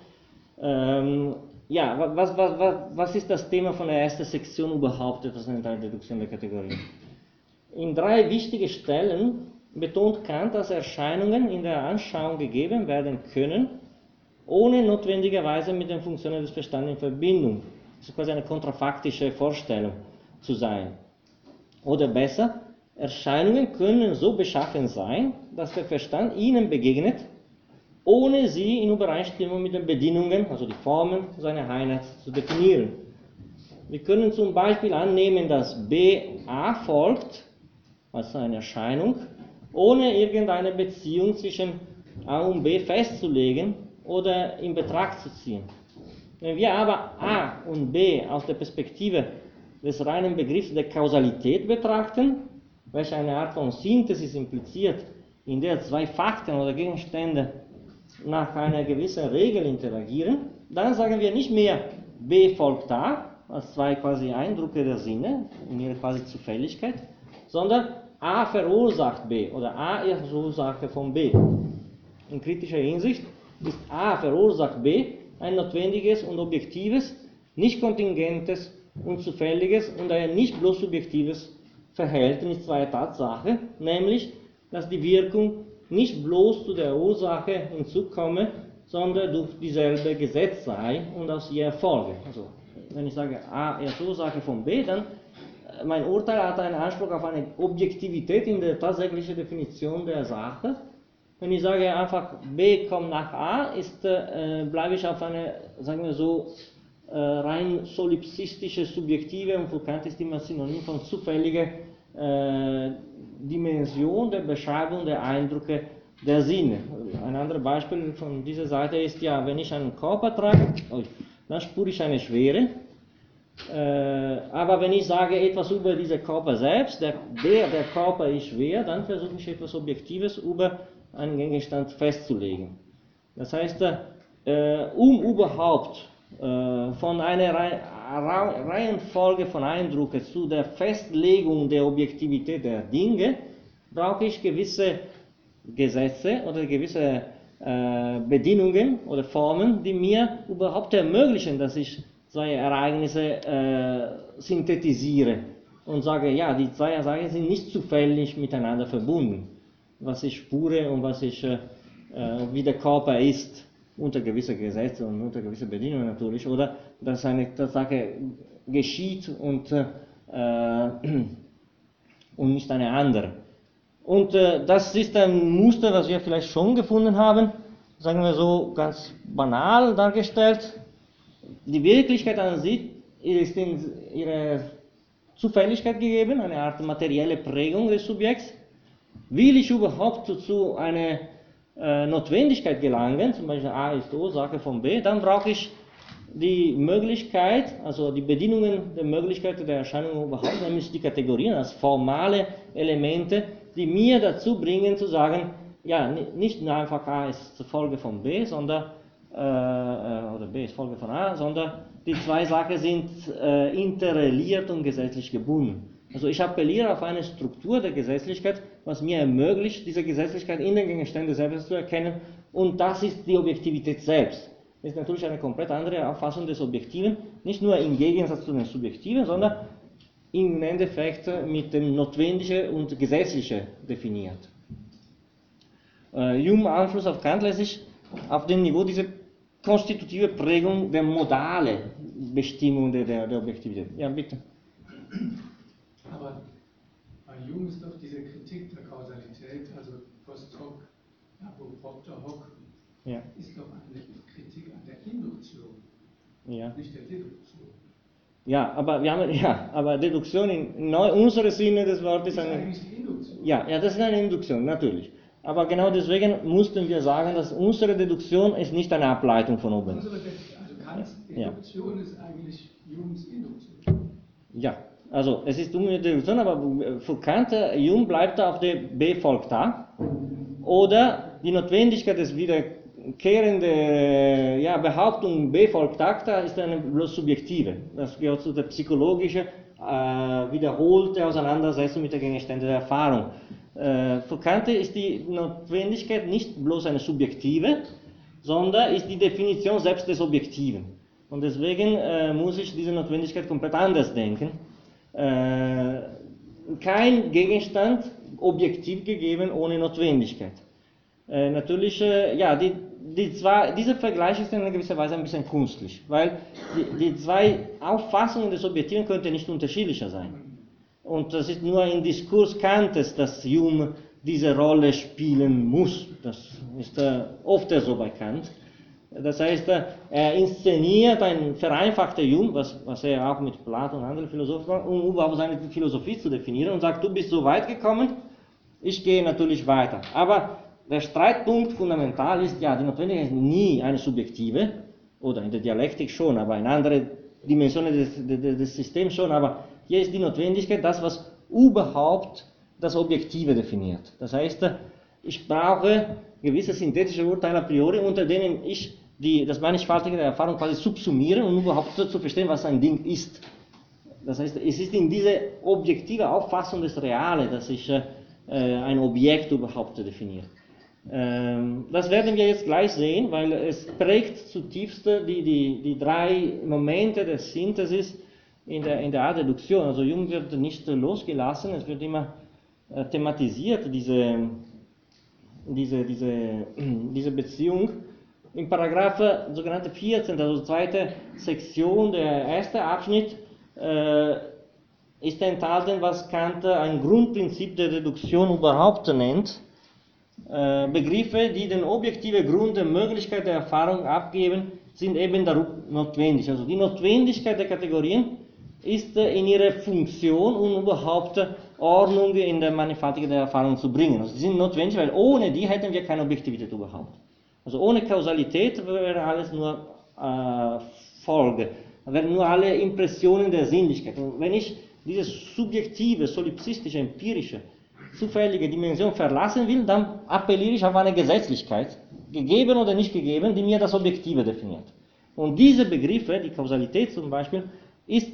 Ähm, ja, was, was, was, was ist das Thema von der ersten Sektion überhaupt, der transzendentalen Deduktion der Kategorien? In drei wichtigen Stellen betont Kant, dass Erscheinungen in der Anschauung gegeben werden können, ohne notwendigerweise mit den Funktionen des Verstandes in Verbindung. Das ist quasi eine kontrafaktische Vorstellung zu sein. Oder besser, Erscheinungen können so beschaffen sein, dass der Verstand ihnen begegnet ohne sie in Übereinstimmung mit den Bedingungen, also die Formen seiner Einheit zu definieren. Wir können zum Beispiel annehmen, dass BA folgt, also eine Erscheinung, ohne irgendeine Beziehung zwischen A und B festzulegen oder in Betracht zu ziehen. Wenn wir aber A und B aus der Perspektive des reinen Begriffs der Kausalität betrachten, welche eine Art von Synthesis impliziert, in der zwei Fakten oder Gegenstände nach einer gewissen Regel interagieren, dann sagen wir nicht mehr B folgt A, als zwei quasi Eindrücke der Sinne, in ihrer quasi Zufälligkeit, sondern A verursacht B oder A ist Ursache von B. In kritischer Hinsicht ist A verursacht B ein notwendiges und objektives, nicht kontingentes und zufälliges und ein nicht bloß subjektives Verhältnis zweier Tatsache, nämlich dass die Wirkung nicht bloß zu der Ursache hinzukomme, sondern durch dieselbe Gesetz sei und aus ihr erfolge. Also, wenn ich sage, A ist Ursache von B, dann äh, mein Urteil hat einen Anspruch auf eine Objektivität in der tatsächlichen Definition der Sache. Wenn ich sage einfach, B kommt nach A, ist, äh, bleibe ich auf eine, sagen wir so, äh, rein solipsistische, subjektive und für Kant ist immer Synonym von zufällige äh, Dimension der Beschreibung der Eindrücke der Sinne. Ein anderes Beispiel von dieser Seite ist ja, wenn ich einen Körper trage, dann spüre ich eine Schwere. Äh, aber wenn ich sage etwas über diesen Körper selbst, der, der Körper ist schwer, dann versuche ich etwas Objektives über einen Gegenstand festzulegen. Das heißt, äh, um überhaupt äh, von einer Reihenfolge von Eindrücken zu der Festlegung der Objektivität der Dinge, brauche ich gewisse Gesetze oder gewisse äh, Bedingungen oder Formen, die mir überhaupt ermöglichen, dass ich zwei Ereignisse äh, synthetisiere und sage, ja, die zwei Ereignisse sind nicht zufällig miteinander verbunden. Was ich spüre und was ich, äh, äh wie der Körper ist, unter gewisse Gesetze und unter gewisse Bedingungen natürlich, oder dass eine Sache geschieht und, äh, und nicht eine andere. Und äh, das ist ein Muster, was wir vielleicht schon gefunden haben, sagen wir so ganz banal dargestellt. Die Wirklichkeit an sich ist in ihrer Zufälligkeit gegeben, eine Art materielle Prägung des Subjekts. Will ich überhaupt zu einer äh, Notwendigkeit gelangen, zum Beispiel A ist Ursache von B, dann brauche ich die Möglichkeit, also die Bedingungen der Möglichkeit der Erscheinung überhaupt, nämlich die Kategorien als formale Elemente, die mir dazu bringen zu sagen, ja, nicht nur einfach A ist Folge von B, sondern, äh, äh, oder B ist Folge von A, sondern die zwei Sachen sind äh, interreliert und gesetzlich gebunden. Also ich appelliere auf eine Struktur der Gesetzlichkeit, was mir ermöglicht, diese Gesetzlichkeit in den Gegenständen selbst zu erkennen und das ist die Objektivität selbst. Das ist natürlich eine komplett andere Auffassung des Objektiven, nicht nur im Gegensatz zu den Subjektiven, sondern im Endeffekt mit dem Notwendige und Gesetzliche definiert. Äh, Hume Einfluss auf Kant lässt sich auf dem Niveau dieser konstitutive Prägung der modale Bestimmung der, der Objektivität. Ja, bitte. Aber bei Hume ist doch diese Kritik der Kausalität, also post hoc, propter hoc, ja. ist doch eine Kritik an der Induktion, ja. nicht der Deduktion. Ja, aber wir haben ja, aber Deduktion in neu, unserem Sinne des Wortes ist eine Induktion. Ja, ja, das ist eine Induktion, natürlich. Aber genau deswegen mussten wir sagen, dass unsere Deduktion ist nicht eine Ableitung von oben. Unsere, also Kants Deduktion ja. ist eigentlich Humes Induktion. Ja, also es ist Deduktion, aber für Kant, Hume bleibt auf der B folgt A. Oder die Notwendigkeit des Wiederkehrenden wiederkehrende ja, Behauptung B folgt acta ist eine bloß subjektive. Das gehört zu der psychologischen, äh, wiederholte Auseinandersetzung mit den Gegenständen der Erfahrung. Äh, für Kant ist die Notwendigkeit nicht bloß eine subjektive, sondern ist die Definition selbst des Objektiven. Und deswegen äh, muss ich diese Notwendigkeit komplett anders denken. Äh, kein Gegenstand objektiv gegeben ohne Notwendigkeit. Äh, natürlich, äh, ja, die, die zwei, dieser Vergleich ist in gewisser Weise ein bisschen künstlich, weil die, die zwei Auffassungen des Objektiven könnten nicht unterschiedlicher sein. Und das ist nur im Diskurs Kantes, dass Hume diese Rolle spielen muss. Das ist äh, oft so bei Kant. Das heißt, äh, er inszeniert ein vereinfachter Hume, was, was er auch mit Plato und anderen Philosophen macht, um überhaupt seine Philosophie zu definieren und sagt, du bist so weit gekommen, ich gehe natürlich weiter. Aber der Streitpunkt fundamental ist, ja, die Notwendigkeit ist nie eine subjektive, oder in der Dialektik schon, aber in anderen Dimensionen des, des, des Systems schon, aber hier ist die Notwendigkeit das, was überhaupt das Objektive definiert. Das heißt, ich brauche gewisse synthetische Urteile a priori, unter denen ich die, das mannigfaltige der Erfahrung quasi subsumiere, um überhaupt zu verstehen, was ein Ding ist. Das heißt, es ist in diese objektive Auffassung des Reale, dass ich äh, ein Objekt überhaupt definiere. Ähm, das werden wir jetzt gleich sehen, weil es prägt zutiefst die, die, die drei Momente der Synthesis in der, in der Art Deduktion. Also Jung wird nicht losgelassen, es wird immer äh, thematisiert, diese, diese, diese, diese Beziehung. Im Paragraph sogenannte 14, also zweite Sektion, der erste Abschnitt, äh, ist enthalten, was Kant ein Grundprinzip der Reduktion überhaupt nennt. Äh, Begriffe, die den objektiven Grund der Möglichkeit der Erfahrung abgeben, sind eben darum notwendig. Also die Notwendigkeit der Kategorien ist in ihrer Funktion, um überhaupt Ordnung in der Mannigfaltigkeit der Erfahrung zu bringen. Also sie sind notwendig, weil ohne die hätten wir keine Objektivität überhaupt. Also ohne Kausalität wäre alles nur äh, Folge, wären nur alle Impressionen der Sinnlichkeit. Und wenn ich diese subjektive, solipsistische, empirische, zufällige Dimension verlassen will, dann appelliere ich auf eine Gesetzlichkeit, gegeben oder nicht gegeben, die mir das Objektive definiert. Und diese Begriffe, die Kausalität zum Beispiel, ist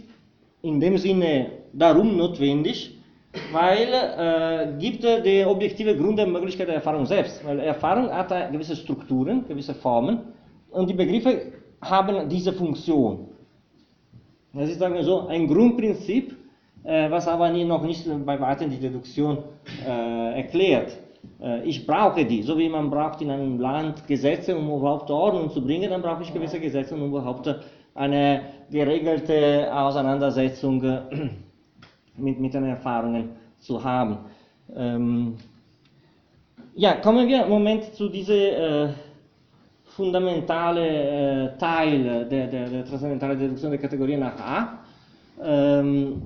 in dem Sinne darum notwendig, weil äh, gibt die objektive Grund der Möglichkeit der Erfahrung selbst. Weil Erfahrung hat gewisse Strukturen, gewisse Formen und die Begriffe haben diese Funktion. Das ist sagen wir so ein Grundprinzip, äh, was aber noch nicht bei weitem die Deduktion äh, erklärt. Äh, ich brauche die, so wie man braucht in einem Land Gesetze, um überhaupt Ordnung zu bringen, dann brauche ich gewisse Gesetze, um überhaupt eine geregelte Auseinandersetzung mit, mit den Erfahrungen zu haben. Ähm, ja, kommen wir im Moment zu diesem äh, fundamentalen äh, Teil der, der, der transzendentalen Deduktion der Kategorie nach A, ähm,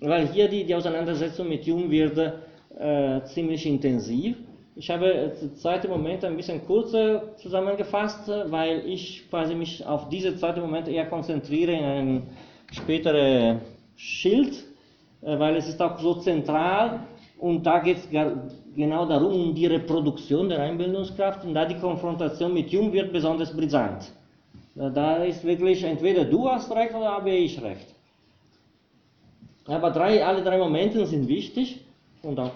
weil hier die, die Auseinandersetzung mit Jung wird äh, ziemlich intensiv. Ich habe den zweiten Moment ein bisschen kurzer zusammengefasst, weil ich quasi mich auf diese zweite Moment eher konzentriere in einem späteren Schild, äh, weil es ist auch so zentral und da geht es genau darum, um die Reproduktion der Einbildungskraft und da die Konfrontation mit Jung wird besonders brisant. Äh, da ist wirklich entweder du hast recht oder habe ich recht. Aber drei, alle drei Momente sind wichtig und auch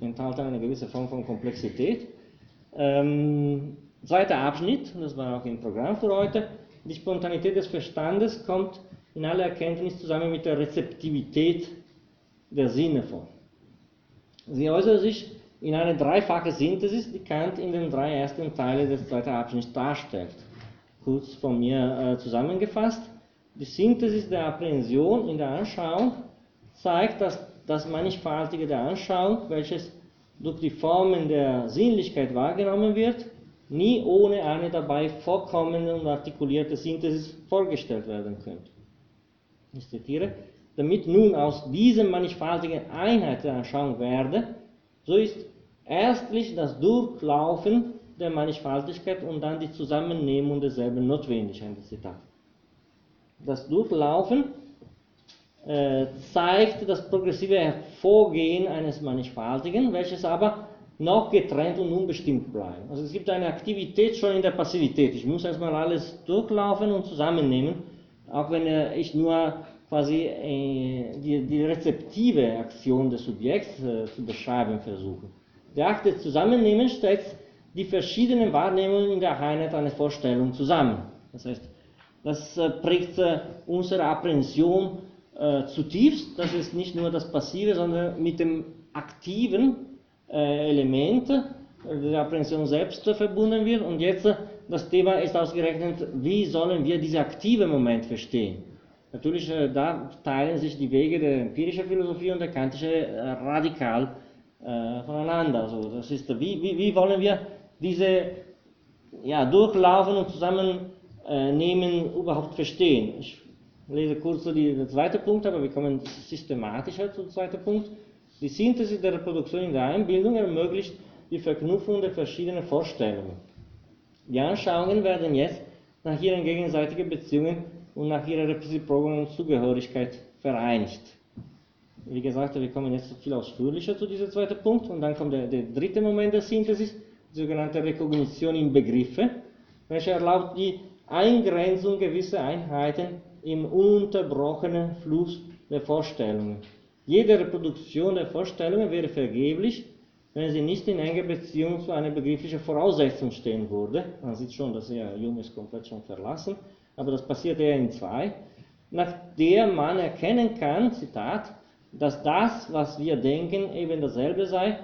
enthalten eine gewisse Form von Komplexität. Ähm, zweiter Abschnitt, das war auch im Programm für heute, die Spontanität des Verstandes kommt in aller Erkenntnis zusammen mit der Rezeptivität der Sinne vor. Sie äußert sich in eine dreifache Synthesis, die Kant in den drei ersten Teilen des zweiten Abschnitts darstellt. Kurz von mir äh, zusammengefasst. Die Synthesis der Apprehension in der Anschauung zeigt, dass das Mannigfaltige der Anschauung, welches durch die Formen der Sinnlichkeit wahrgenommen wird, nie ohne eine dabei vorkommende und artikulierte Synthesis vorgestellt werden könnte. Ich zitiere, damit nun aus dieser mannigfaltigen Einheit der Anschauung werde, so ist erstlich das Durchlaufen der Mannigfaltigkeit und dann die Zusammennehmung derselben notwendig. Ein Zitat. Das Durchlaufen zeigt das progressive Hervorgehen eines Mannigfaltigen, welches aber noch getrennt und unbestimmt bleibt. Also es gibt eine Aktivität schon in der Passivität. Ich muss erstmal alles durchlaufen und zusammennehmen, auch wenn ich nur quasi äh, die, die, rezeptive Aktion des Subjekts äh, zu beschreiben versuche. Der Akt des Zusammennehmens stellt die verschiedenen Wahrnehmungen in der Einheit einer Vorstellung zusammen. Das heißt, das prägt unsere Apprehension äh, zutiefst. Das ist nicht nur das Passive, sondern mit dem aktiven äh, Element der Apprehension selbst verbunden wird. Und jetzt äh, das Thema ist ausgerechnet, wie sollen wir diese aktive Moment verstehen? Natürlich, äh, da teilen sich die Wege der empirischen Philosophie und der kantischen äh, radikal äh, voneinander. Also das ist, wie, wie, wie wollen wir diese ja, durchlaufen und zusammennehmen überhaupt verstehen? Ich kurz so die, den zweiten Punkt, aber wir kommen systematischer zum zweiten Punkt. Die Synthese der Reproduktion in der Einbildung ermöglicht die Verknüpfung der verschiedenen Vorstellungen. Die Anschauungen werden jetzt nach ihren gegenseitigen Beziehungen und nach ihrer reziproken Zugehörigkeit vereinigt. Wie gesagt, wir kommen jetzt viel ausführlicher zu diesem zweiten Punkt und dann kommt der, der dritte Moment der Synthesis, die sogenannte Rekognition in Begriffe, welche erlaubt die Eingrenzung gewisser Einheiten im ununterbrochenen Fluss der Vorstellungen. Jede Reproduktion der Vorstellungen wäre vergeblich, wenn sie nicht in enger Beziehung zu einer begrifflichen Voraussetzung stehen würde. Man sieht schon, dass er Jung ist komplett schon verlassen, aber das passiert eher in zwei, nach der man erkennen kann, Zitat, dass das, was wir denken, eben dasselbe sei,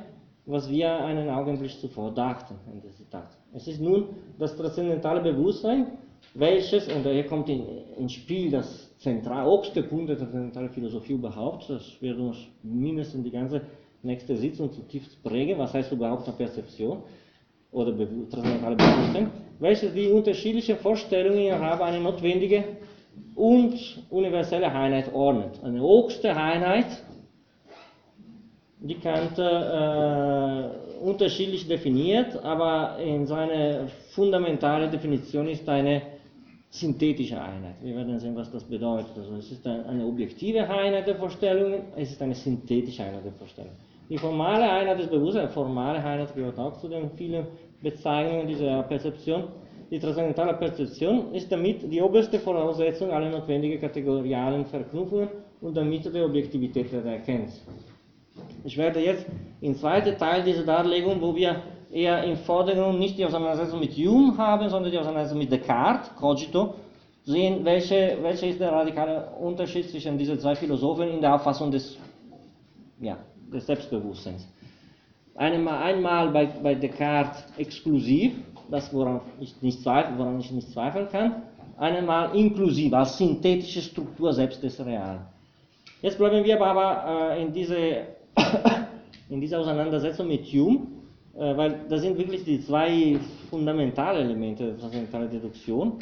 was wir einen Augenblick zuvor dachten. Zitat. Es ist nun das transzendentale Bewusstsein, welches, und hier kommt in, ins Spiel das zentral, obste Punkt der zentralen Philosophie überhaupt, das wird uns mindestens die ganze nächste Sitzung zutiefst prägen, was heißt überhaupt eine Perzeption, oder transzendentale Bewusstsein, welches die unterschiedlichen Vorstellungen innerhalb einer notwendigen und universelle Einheit ordnet. Eine höchste Einheit, die Kant äh, unterschiedlich definiert, aber in seiner fundamentalen Definition ist eine synthetische Einheit. Wir werden sehen, was das bedeutet. Also es ist eine objektive Einheit der Vorstellungen, es ist eine synthetische Einheit der Vorstellungen. Die formale Einheit des Bewusstseins, formale Einheit gehört auch zu den vielen Bezeichnungen dieser Perzeption. Die transzendentale Perzeption ist damit die oberste Voraussetzung aller notwendigen kategorialen Verknüpfungen und damit der Objektivität der Erkenntnis. Ich werde jetzt im zweiten Teil dieser Darlegung, wo wir eher im Vordergrund nicht die Auseinandersetzung mit Hume haben, sondern die Auseinandersetzung mit Descartes, Cogito, sehen, welche, welcher ist der radikale Unterschied zwischen diesen zwei Philosophen in der Auffassung des, ja, des Selbstbewusstseins. Einmal, einmal bei, bei Descartes exklusiv, das woran ich nicht zweifeln, woran ich nicht zweifeln kann, einmal inklusiv, als synthetische Struktur selbst des Realen. Jetzt bleiben wir aber äh, in, diese, in dieser Auseinandersetzung mit Hume äh, weil das sind wirklich die zwei fundamentalen Elemente der transzendentalen Deduktion.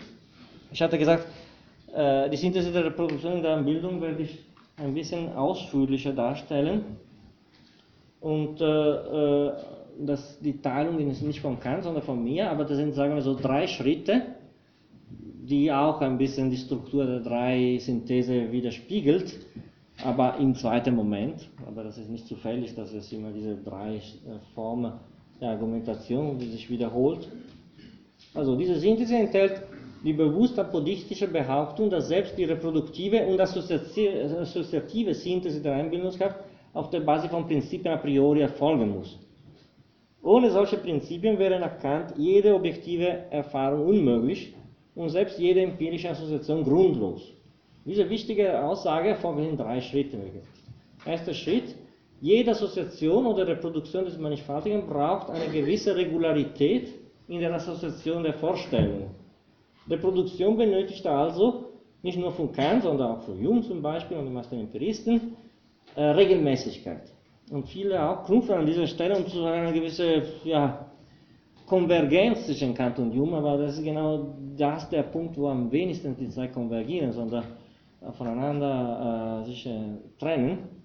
Ich hatte gesagt, äh, die Synthese der Reproduktion in der Bildung werde ich ein bisschen ausführlicher darstellen. Und äh, das, die Teilung ist nicht von Kant, sondern von mir, aber das sind, sagen wir so, drei Schritte, die auch ein bisschen die Struktur der drei Synthese widerspiegelt, aber im zweiten Moment. Aber das ist nicht zufällig, dass es immer diese drei Formen der Argumentation, die sich wiederholt. Also diese Synthese enthält die bewusst apodiktische Behauptung, dass selbst die reproduktive und assoziative Synthese der Einbildungskraft auf der Basis von Prinzipien a priori erfolgen muss. Ohne solche Prinzipien wäre Kant jede objektive Erfahrung unmöglich und selbst jede empirische Assoziation grundlos. Diese wichtige Aussage erfolgt in drei Schritten. Erster Schritt, jede Assoziation oder Reproduktion des Mannigfaltigen braucht eine gewisse Regularität in der Assoziation der Vorstellungen. Reproduktion benötigt also nicht nur von Kant, sondern auch von Jung zum Beispiel und den meisten Empiristen äh, Regelmäßigkeit. Und viele auch knüpfen an dieser Stelle um zu einer gewissen ja, Konvergenz zwischen Kant und Jung, aber das ist genau das der Punkt, wo am wenigsten die zwei konvergieren, sondern voneinander äh, sich äh, trennen.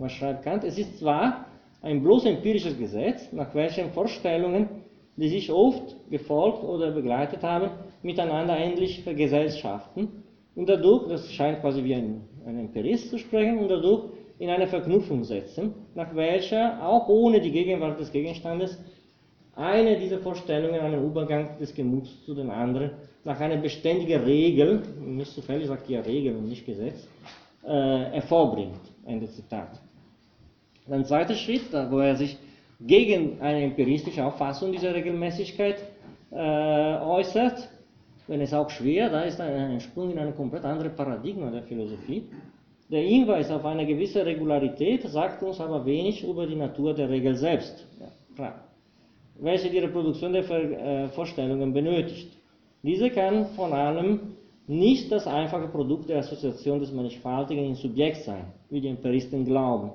Was schreibt Kant? Es ist zwar ein bloß empirisches Gesetz, nach welchen Vorstellungen, die sich oft gefolgt oder begleitet haben, miteinander endlich vergesellschaften und dadurch, das scheint quasi wie ein, ein Empirist zu sprechen, und dadurch in eine Verknüpfung setzen, nach welcher auch ohne die Gegenwart des Gegenstandes eine dieser Vorstellungen einen Übergang des Gemuts zu den anderen nach einer beständigen Regel, nicht zufällig sagt hier Regel und nicht Gesetz, äh, hervorbringt. Ende Zitat. Ein zweiter Schritt, wo er sich gegen eine empiristische Auffassung dieser Regelmäßigkeit äh, äußert, wenn es auch schwer, da ist ein Sprung in eine komplett andere Paradigma der Philosophie. Der Hinweis auf eine gewisse Regularität sagt uns aber wenig über die Natur der Regel selbst, ja, klar, welche die Reproduktion der äh, Vorstellungen benötigt. Diese kann von allem nicht das einfache Produkt der Assoziation des Mannigfaltigen in Subjekt sein, wie die Empiristen glauben.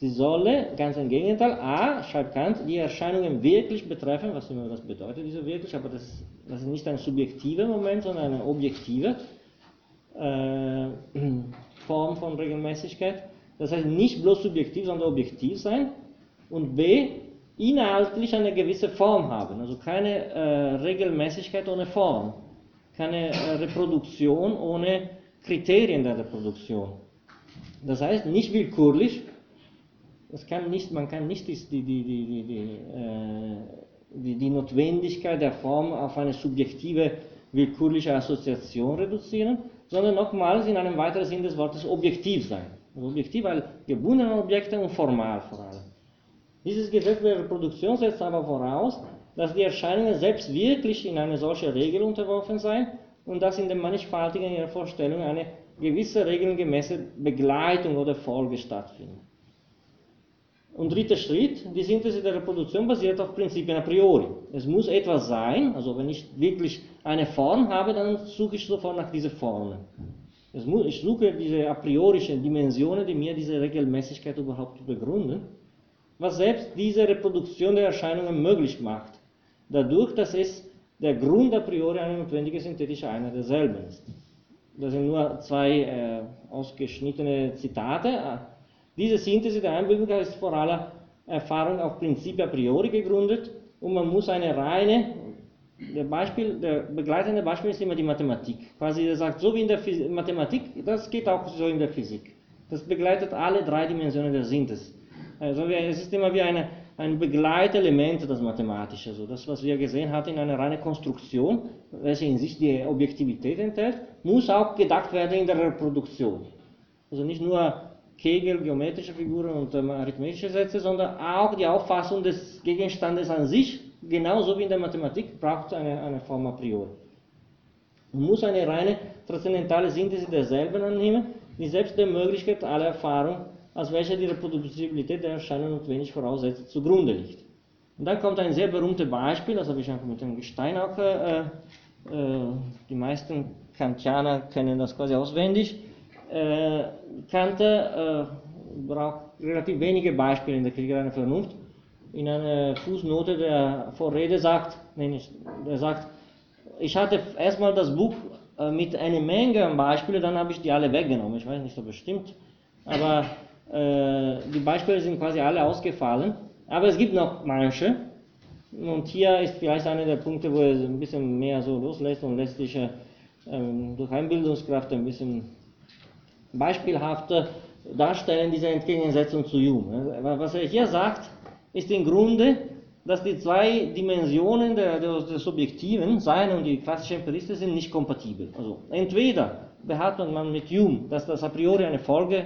Sie solle, ganz im Gegenteil, a, schreibt Kant, die Erscheinungen wirklich betreffen, was immer das bedeutet, diese wirklich, aber das, das ist nicht ein subjektiver Moment, sondern eine objektive äh, Form von Regelmäßigkeit. Das heißt, nicht bloß subjektiv, sondern objektiv sein. Und b, inhaltlich eine gewisse Form haben, also keine äh, Regelmäßigkeit ohne Form, keine äh, Reproduktion ohne Kriterien der Reproduktion. Das heißt, nicht willkürlich, es kann nicht, man kann nicht die, die, die, die, die, äh, die, die Notwendigkeit der Form auf eine subjektive, willkürliche Assoziation reduzieren, sondern nochmals in einem weiteren Sinn des Wortes objektiv sein. Also objektiv, weil gebundene Objekte und formal vor allem. Dieses Gesetz der Reproduktion setzt aber voraus, dass die Erscheinungen selbst wirklich in eine solche Regel unterworfen seien und dass in dem mannigfaltigen ihrer Vorstellung eine gewisse regelgemäße Begleitung oder Folge stattfindet. Und dritter Schritt, die Synthese der Reproduktion basiert auf Prinzipien a priori. Es muss etwas sein, also wenn ich wirklich eine Form habe, dann suche ich sofort nach dieser Form. Muss, ich suche diese a priorischen Dimensionen, die mir diese Regelmäßigkeit überhaupt begründen, was selbst diese Reproduktion der Erscheinungen möglich macht. dadurch, dass es der Grund a priori eine notwendige synthetische Einheit derselben ist. Das sind nur zwei äh, ausgeschnittene Zitate. Diese Synthese der Einbildung ist vor aller Erfahrung auf Prinzip a priori gegründet und man muss eine reine, der Beispiel, der begleitende Beispiel ist immer die Mathematik. Quasi er sagt, so wie in der Physik, Mathematik, das geht auch so in der Physik. Das begleitet alle drei Dimensionen der Synthese. Also es ist immer wie eine, ein Begleitelement, das Mathematische. Also das, was wir gesehen hatten in einer reinen Konstruktion, welche in sich die Objektivität enthält, muss auch gedacht werden in der Reproduktion. Also nicht nur Kegel, geometrische Figuren und ähm, arithmetische Sätze, sondern auch die Auffassung des Gegenstandes an sich, genauso wie in der Mathematik, braucht eine, eine Form a priori. Man muss eine reine transzendentale Synthese derselben annehmen, die selbst der Möglichkeit aller Erfahrung als welcher die Reproduzibilität der Erscheinung notwendig voraussetzt, zugrunde liegt. Und dann kommt ein sehr berühmtes Beispiel, das habe ich einfach mit dem Gestein auch, äh, äh, die meisten Kantianer kennen das quasi auswendig. Äh, Kant äh, braucht relativ wenige Beispiele in der Kritik einer Vernunft. In einer Fußnote der Vorrede sagt, nee, der sagt, ich hatte erstmal das Buch äh, mit einer Menge an Beispielen, dann habe ich die alle weggenommen. Ich weiß nicht, ob es stimmt, aber die Beispiele sind quasi alle ausgefallen, aber es gibt noch manche. Und hier ist vielleicht einer der Punkte, wo er ein bisschen mehr so loslässt und lässt sich durch Einbildungskraft ein bisschen beispielhafter darstellen, diese Entgegensetzung zu Hume. Was er hier sagt, ist im Grunde, dass die zwei Dimensionen der, des Subjektiven, sein und die klassische Empiristen, sind nicht kompatibel. Also entweder behauptet man mit Hume, dass das a priori eine Folge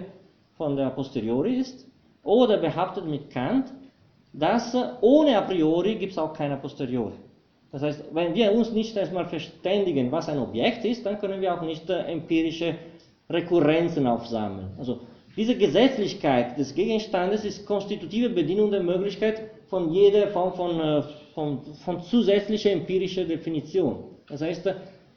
von der a posteriori ist, oder behauptet mit Kant, dass ohne a priori gibt es auch keine a posteriori. Das heißt, wenn wir uns nicht erstmal verständigen, was ein Objekt ist, dann können wir auch nicht äh, empirische Rekurrenzen aufsammeln. Also diese Gesetzlichkeit des Gegenstandes ist konstitutive Bedienung der Möglichkeit von jeder Form von, äh, von, von zusätzlicher empirischer Definition. Das heißt,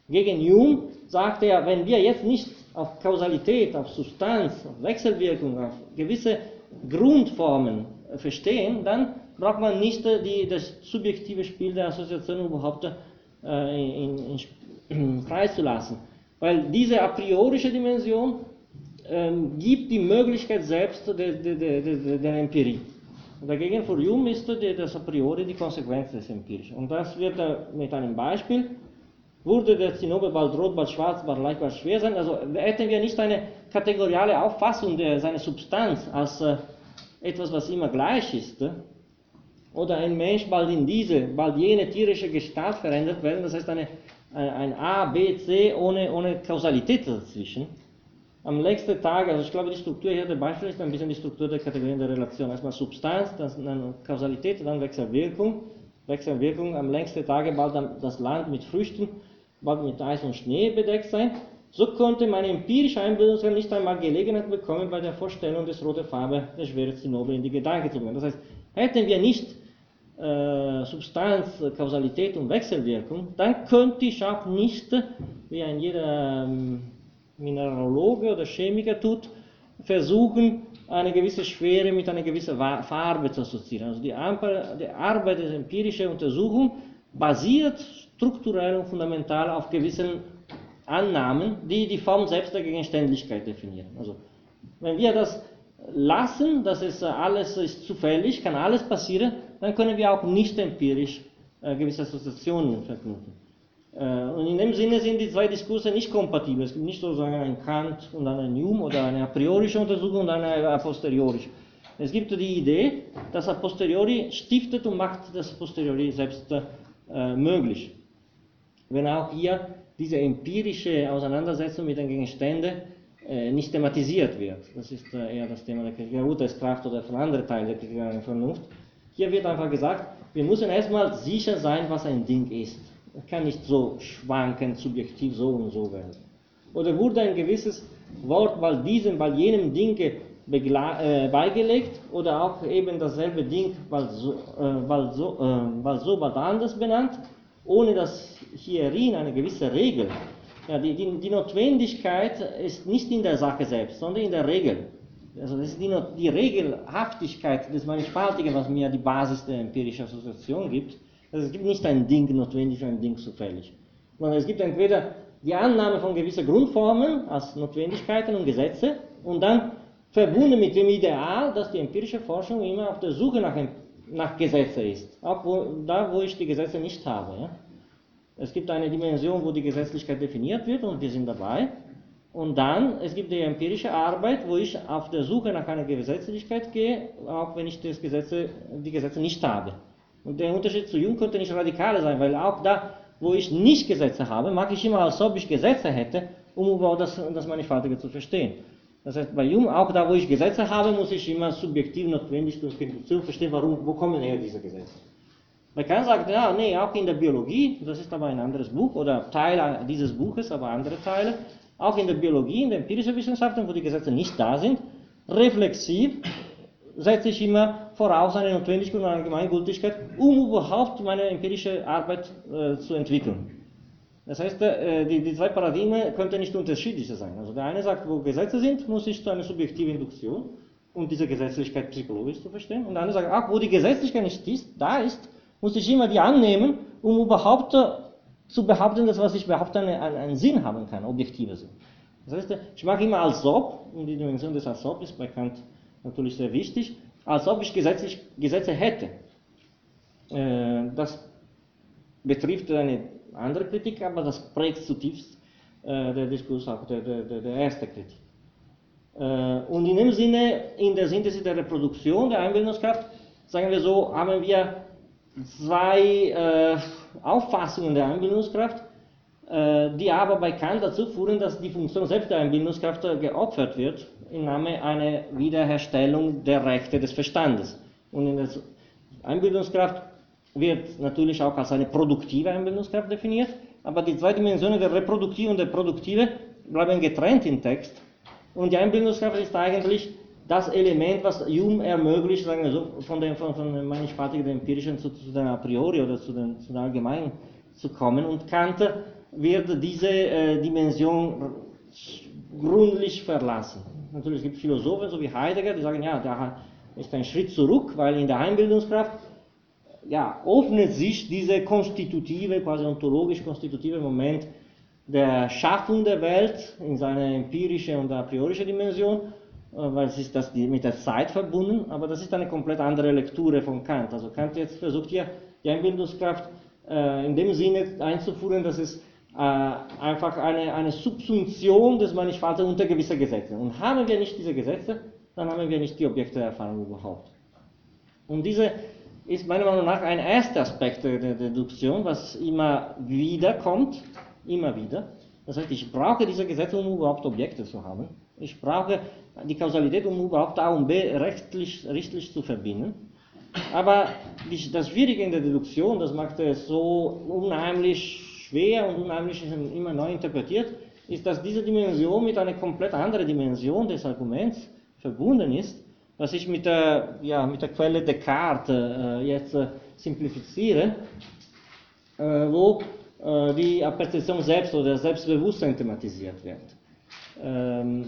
gegen Hume sagte er, wenn wir jetzt nicht auf Kausalität, auf Substanz, auf Wechselwirkung, auf gewisse Grundformen verstehen, dann braucht man nicht die, das subjektive Spiel der Assoziation überhaupt äh, in, in, in, freizulassen. Weil diese a priorische Dimension ähm, gibt die Möglichkeit selbst der, der, der, der Empirie. Und dagegen für Hume ist das a priori die Konsequenz des Empirischen. Und das wird mit einem Beispiel würde der Zinnober bald rot, bald schwarz, bald leicht, bald schwer sein. Also hätten wir nicht eine kategoriale Auffassung der, seiner Substanz als äh, etwas, was immer gleich ist, äh, oder ein Mensch bald in diese, bald jene tierische Gestalt verändert werden, das heißt eine, ein, A, B, C ohne, ohne Kausalität dazwischen. Am nächsten Tag, also ich glaube, die Struktur hier der Beispiel ist ein bisschen die Struktur der Kategorien der Relation. Erstmal Substanz, dann Kausalität, dann Wechselwirkung. Wechselwirkung am längsten Tage bald das Land mit Früchten bald mit Eis und Schnee bedeckt sein, so konnte meine empirische Einbildungskraft nicht einmal Gelegenheit bekommen, bei der Vorstellung des roten Farbe der schwere Zinnober in die Gedanken zu bringen. Das heißt, hätten wir nicht äh, Substanz, Kausalität und Wechselwirkung, dann könnte ich auch nicht, wie ein jeder ähm, Mineraloge oder Chemiker tut, versuchen, eine gewisse Schwere mit einer gewissen Farbe zu assoziieren. Also die, Arbeit der empirischen Untersuchung basiert strukturell und fundamental auf gewissen Annahmen, die die Form selbst der Gegenständlichkeit definieren. Also, wenn wir das lassen, dass es alles ist zufällig, kann alles passieren, dann können wir auch nicht empirisch äh, gewisse Assoziationen verknüpfen. Äh, und in dem Sinne sind die zwei Diskurse nicht kompatibel. Es gibt nicht sozusagen einen Kant und einen Hume oder eine a priorische Untersuchung und eine a posteriori. Es gibt die Idee, dass a posteriori stiftet und macht das posteriori selbst äh, möglich wenn auch hier diese empirische Auseinandersetzung mit den Gegenständen nicht thematisiert wird. Das ist eher das Thema der Kritik der Urteilskraft oder von anderen Teilen der der Vernunft. Hier wird einfach gesagt, wir müssen erstmal sicher sein, was ein Ding ist. Es kann nicht so schwankend, subjektiv so und so werden. Oder wurde ein gewisses Wort bald diesem, bald jenem Ding äh, beigelegt oder auch eben dasselbe Ding bald so, äh, bald so, äh, so, anders benannt, ohne dass hierin eine gewisse Regel. Ja, die, die, die, Notwendigkeit ist nicht in der Sache selbst, sondern in der Regel. Also das ist die, die Regelhaftigkeit des Mannigfaltigen, was mir die Basis der empirischen Assoziation gibt. Also es gibt nicht ein Ding notwendig und ein Ding zufällig. Sondern es gibt entweder die Annahme von gewissen Grundformen als Notwendigkeiten und Gesetze und dann verbunden mit dem Ideal, dass die empirische Forschung immer auf der Suche nach, nach Gesetzen ist. Auch wo, da, wo ich die Gesetze nicht habe. Ja? Es gibt eine Dimension, wo die Gesetzlichkeit definiert wird und wir sind dabei. Und dann, es gibt die empirische Arbeit, wo ich auf der Suche nach einer Gesetzlichkeit gehe, auch wenn ich das Gesetze, die Gesetze nicht habe. Und der Unterschied zu Jung könnte nicht radikaler sein, weil auch da, wo ich nicht Gesetze habe, mag ich immer, als ob ich Gesetze hätte, um überhaupt das, das Mannigfaltige zu verstehen. Das heißt, bei Jung, auch da, wo ich Gesetze habe, muss ich immer subjektiv notwendig durch Induktion verstehen, warum, wo kommen her diese Gesetze. Man kann sagen, ja, nee, auch in der Biologie, das ist aber ein anderes Buch oder Teil dieses Buches, aber andere Teile, auch in der Biologie, in den empirischen Wissenschaften, wo die Gesetze nicht da sind, reflexiv setze ich immer voraus eine Notwendigkeit und eine Allgemeingültigkeit, um überhaupt meine empirische Arbeit äh, zu entwickeln. Das heißt, äh, die, die, zwei Paradigmen könnten nicht unterschiedlicher sein. Also der eine sagt, wo Gesetze sind, muss ich zu einer subjektiven Induktion, um diese Gesetzlichkeit psychologisch zu verstehen. Und der andere sagt, ach, wo die Gesetzlichkeit nicht ist, da ist, muss ich immer die annehmen, um überhaupt äh, zu behaupten, dass was ich behaupte, einen, einen Sinn haben kann, objektiver Sinn. Das heißt, ich mache immer als ob, und die Dimension des als ob ist bei Kant natürlich sehr wichtig, als ob ich gesetzlich, Gesetze hätte. Äh, das betrifft eine andere Kritik, aber das prägt zutiefst äh, der Diskurs auch der, der, der, erste Kritik. Äh, und in dem Sinne, in der Synthese der Reproduktion der Einbildungskraft, sagen wir so, haben wir zwei Auffassungen der Einbildungskraft, die aber bei Kant dazu führen, dass die Funktion selbst der Einbildungskraft geopfert wird im Namen einer Wiederherstellung der Rechte des Verstandes. Und in der Einbildungskraft wird natürlich auch als eine produktive Einbildungskraft definiert, aber die zwei Dimensionen, der reproduktive und der produktive, bleiben getrennt im Text. Und die Einbildungskraft ist eigentlich das Element, was Hume ermöglicht, sagen wir so, von dem, von, von dem mannigfaltigen empirischen zu, zu den a priori oder zu den, zu den allgemeinen zu kommen. Und Kant wird diese äh, Dimension gründlich verlassen. Natürlich gibt es Philosophen, so wie Heidegger, die sagen, ja, da ist ein Schritt zurück, weil in der Einbildungskraft ja, öffnet sich dieser konstitutive, quasi ontologisch konstitutive Moment der Schaffung der Welt in seiner empirischen und a priorische Dimension, weil es ist das mit der Zeit verbunden, aber das ist eine komplett andere Lektüre von Kant. Also Kant jetzt versucht hier die Einbildungskraft äh, in dem Sinne einzuführen, dass es äh, einfach eine, eine Subsumption des Mannigfaltigen unter gewisse Gesetze. Und haben wir nicht diese Gesetze, dann haben wir nicht die Objekte der Erfahrung überhaupt. Und diese ist meiner Meinung nach ein erster Aspekt der Deduktion, was immer wieder kommt, immer wieder. Das heißt, ich brauche diese Gesetze, um überhaupt Objekte zu haben. Ich brauche die Kausalität, um überhaupt A und B rechtlich, rechtlich zu verbinden. Aber das Schwierige in der Deduktion, das macht es so unheimlich schwer und unheimlich immer neu interpretiert, ist, dass diese Dimension mit einer komplett anderen Dimension des Arguments verbunden ist, was ich mit der, ja, mit der Quelle Descartes äh, jetzt äh, simplifiziere, äh, wo äh, die Perzeption selbst oder Selbstbewusstsein thematisiert wird. Ähm,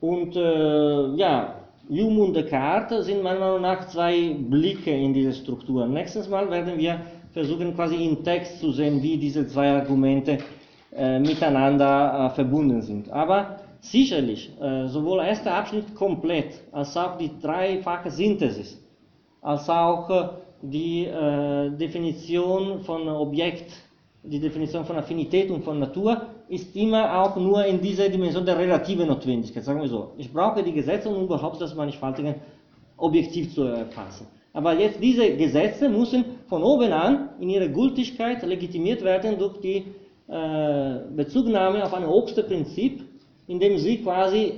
und äh, ja, Hume und Descartes sind meiner Meinung nach zwei Blicke in diese Struktur. Nächstes Mal werden wir versuchen, quasi im Text zu sehen, wie diese zwei Argumente äh, miteinander äh, verbunden sind. Aber sicherlich, äh, sowohl der erste Abschnitt komplett, als auch die dreifache Synthesis, als auch äh, die äh, Definition von Objekt, die Definition von Affinität und von Natur, ist immer auch nur in dieser Dimension der relativen Notwendigkeit. Sagen wir so, ich brauche die Gesetze, um überhaupt das Mannigfaltige objektiv zu erfassen. Aber jetzt diese Gesetze müssen von oben an in ihrer Gültigkeit legitimiert werden durch die äh, Bezugnahme auf ein oberste Prinzip, indem sie quasi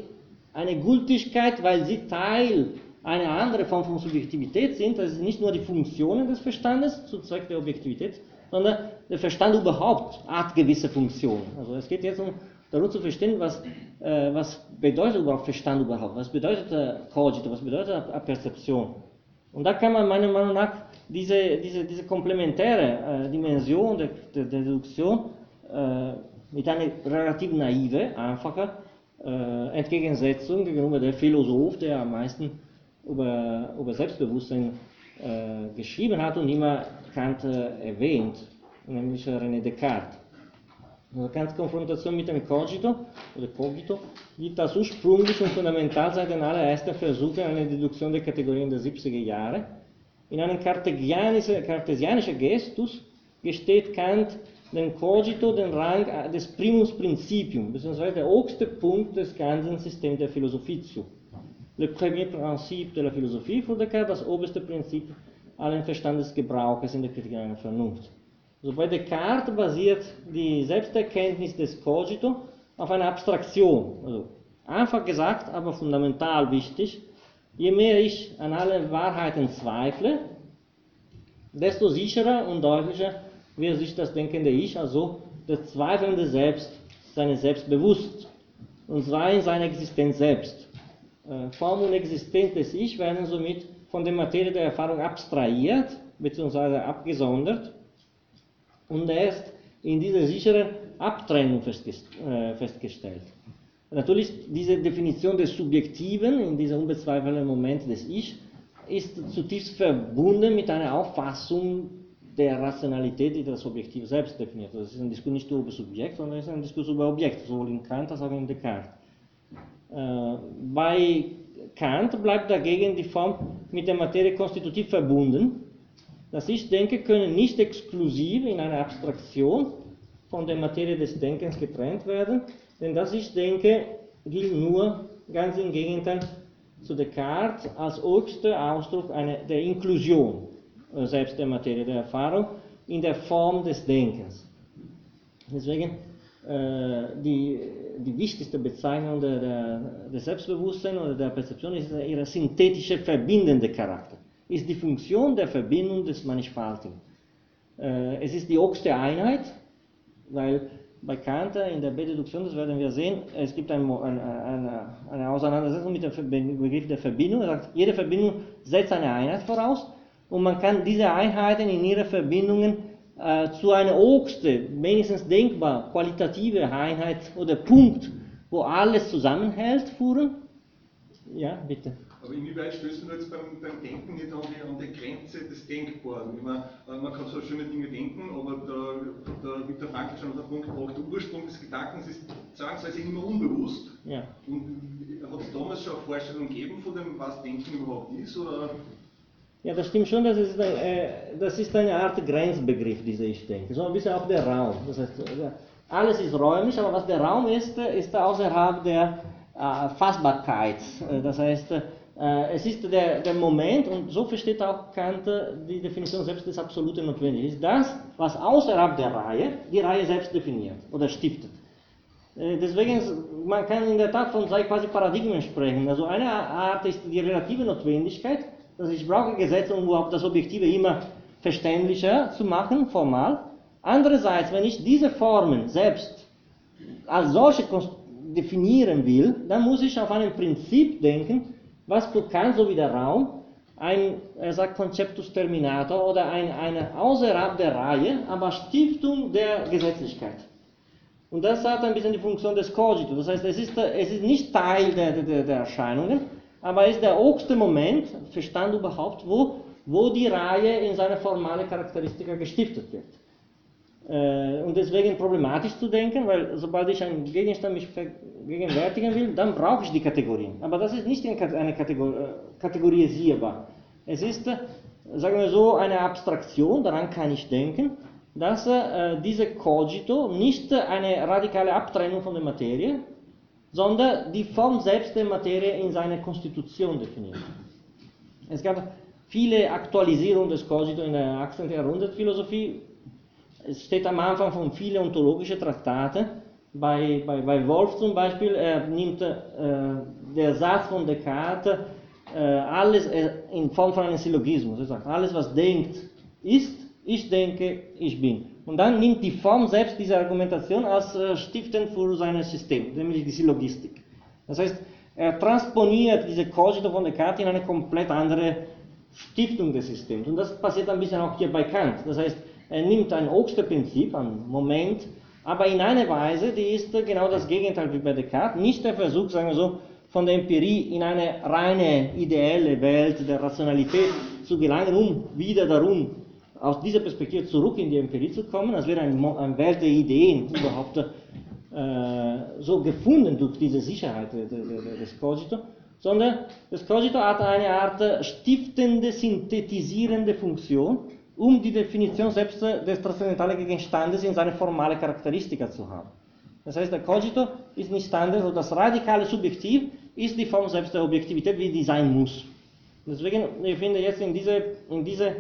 eine Gültigkeit, weil sie Teil einer anderen Form von Subjektivität sind, das ist nicht nur die Funktionen des Verstandes zu Zweck der Objektivität, sondern der Verstand überhaupt hat gewisse Funktionen. Also es geht jetzt um darum zu verstehen, was, äh, was bedeutet überhaupt Verstand überhaupt, was bedeutet äh, was bedeutet äh, Perzeption. Und da kann man meiner Meinung nach diese, diese, diese komplementäre äh, Dimension der, der, der Deduktion äh, mit einer relativ naive, einfacher äh, Entgegensetzung gegenüber der Philosoph, der am meisten über, über Selbstbewusstsein äh, geschrieben hat und immer Kant äh, erwähnt, nämlich René Descartes. Also Kants Konfrontation mit dem Cogito oder Cogito liegt das ursprünglich und fundamental seit den allerersten Versuchen einer Deduktion der Kategorien der 70er Jahre. In einem kartesianischen Gestus gesteht Kant dem Cogito den Rang des Primus Principium, beziehungsweise der oberste Punkt des ganzen Systems der Philosophie zu. Le premier principe de la philosophie für Descartes, das oberste Prinzip allen Verstandesgebrauches in der Kritik einer Vernunft. Also bei Descartes basiert die Selbsterkenntnis des Cogito auf einer Abstraktion. Also einfach gesagt, aber fundamental wichtig. Je mehr ich an alle Wahrheiten zweifle, desto sicherer und deutlicher wird sich das denkende Ich, also das zweifelnde Selbst, seines Selbst bewusst. Und zwar in seiner Existenz selbst. Äh, Form und Existenz des Ich werden somit von der Materie der Erfahrung abstrahiert bzw. abgesondert und erst in dieser sicheren Abtrennung äh, festgestellt. Natürlich, diese Definition des Subjektiven in diesem unbezweifelten Moment des Ich ist zutiefst verbunden mit einer Auffassung der Rationalität, die das Objektiv selbst definiert. Das ist ein Diskurs nicht nur über Subjekt, sondern es ist ein Diskurs über Objekt, sowohl in Kant als auch in Descartes. Äh, bei Kant bleibt dagegen die Form mit der Materie konstitutiv verbunden. Das Ich-Denke können nicht exklusiv in einer Abstraktion von der Materie des Denkens getrennt werden, denn das Ich-Denke gilt nur, ganz im Gegenteil zu Descartes, als höchster Ausdruck eine, der Inklusion äh, selbst der Materie der Erfahrung in der Form des Denkens. Deswegen äh, die, die wichtigste Bezeichnung der, der, des Selbstbewusstseins oder der Perzeption ist ihr synthetische verbindende Charakter. Ist die Funktion der Verbindung des Mannigfaltigen. Äh, es ist die höchste Einheit, weil bei Kant in der Bededuktion, das werden wir sehen, es gibt ein, eine, eine, Auseinandersetzung mit dem Begriff der Verbindung. Er sagt, jede Verbindung setzt eine Einheit voraus und man kann diese Einheiten in ihren Verbindungen äh, zu einer höchsten, wenigstens denkbar qualitative Einheit oder Punkt, wo alles zusammenhält, führen. Ja, bitte. Aber inwieweit stößt man jetzt beim, beim Denken nicht an die, an die Grenze des Denkbaren? Ich meine, äh, man kann so schöne Dinge denken, aber der, der Viktor Frankl schon auf den Punkt gebracht, der Ursprung des Gedankens ist zwangsweise immer unbewusst. Ja. Und hat es damals schon eine Vorstellung gegeben von dem, was Denken überhaupt ist? Oder ja, das stimmt schon, das ist, äh, das ist eine Art Grenzbegriff, dieser Ich-Denke. So ein bisschen auch der Raum. Das heißt, äh, alles ist räumlich, aber was der Raum ist, ist außerhalb der äh, Fassbarkeit. Äh, das heißt, äh, es ist der, der Moment, und so versteht auch Kant die Definition selbst des Absoluten notwendig, ist das, was außerhalb der Reihe die Reihe selbst definiert oder stiftet. Äh, deswegen, man kann in der Tat von zwei quasi Paradigmen sprechen. Also eine Art ist die relative Notwendigkeit, also ich brauche Gesetze, um überhaupt das Objektive immer verständlicher zu machen, formal. Andererseits, wenn ich diese Formen selbst als solche definieren will, dann muss ich auf ein Prinzip denken, was für Kant so wie der Raum ein, er sagt Conceptus Terminator oder ein, eine außerhalb der Reihe, aber Stiftung der Gesetzlichkeit. Und das hat ein bisschen die Funktion des Cogito. Das heißt, es ist, es ist nicht Teil der, der, der Erscheinungen, aber ist der höchste Moment, Verstand überhaupt, wo, wo die Reihe in seine formale Charakteristika gestiftet wird. Äh, und deswegen problematisch zu denken, weil sobald ich einen Gegenstand mich vergegenwärtigen will, dann brauche ich die Kategorien. Aber das ist nicht eine Kategor äh, kategorisierbar. Es ist, äh, sagen wir so, eine Abstraktion, daran kann ich denken, dass äh, diese Cogito nicht eine radikale Abtrennung von der Materie, sondern die Form selbst der Materie in seiner Konstitution definiert. Es gab viele Aktualisierungen des Cogito in der 18. Jahrhundertphilosophie. Es steht am Anfang von vielen ontologischen Traktaten. Bei, bei, bei Wolf zum Beispiel, er nimmt äh, der Satz von Descartes äh, alles äh, in Form von einem Syllogismus. Er sagt, alles was denkt, ist, ich denke, ich bin. Und dann nimmt die Form selbst diese Argumentation als äh, stiftend für sein System, nämlich die Syllogistik. Das heißt, er transponiert diese Cogito von Descartes in eine komplett andere Stiftung des Systems. Und das passiert ein bisschen auch hier bei Kant. Das heißt, er nimmt ein höchstes Prinzip, ein Moment, aber in einer Weise, die ist genau das Gegenteil wie bei Descartes. Nicht der Versuch, sagen wir so, von der Empirie in eine reine ideelle Welt der Rationalität zu gelangen, um wieder darum aus dieser Perspektive zurück in die Empirie zu kommen, als wäre eine, eine Welt der Ideen überhaupt äh, so gefunden durch diese Sicherheit des Cogito, sondern das Cogito hat eine Art stiftende, synthetisierende Funktion, um die Definition selbst des transzendentalen Gegenstandes in seine formale Charakteristika zu haben. Das heißt, der Cogito ist nicht standard, also das radikale Subjektiv ist die Form selbst der Objektivität, wie die sein muss. Deswegen, ich finde jetzt in diese, in diese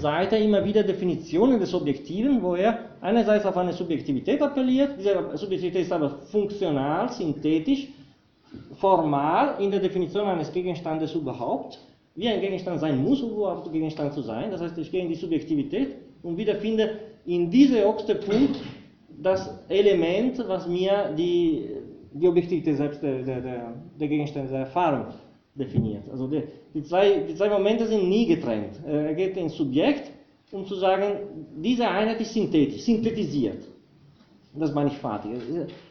Seite immer wieder Definitionen des Objektiven, wo er einerseits auf eine Subjektivität appelliert, diese Subjektivität ist aber funktional, synthetisch, formal in der Definition eines Gegenstandes überhaupt, wie ein Gegenstand sein muss, um überhaupt Gegenstand zu sein. Das heißt, ich gehe in die Subjektivität und wiederfinde in diesem Punkt das Element, was mir die, die Objektivität selbst der, der, der Gegenstände der Erfahrung definiert. Also die, die, zwei, die zwei Momente sind nie getrennt. Er geht ins Subjekt, um zu sagen, diese Einheit ist synthetisch, synthetisiert. Das meine ich fertig.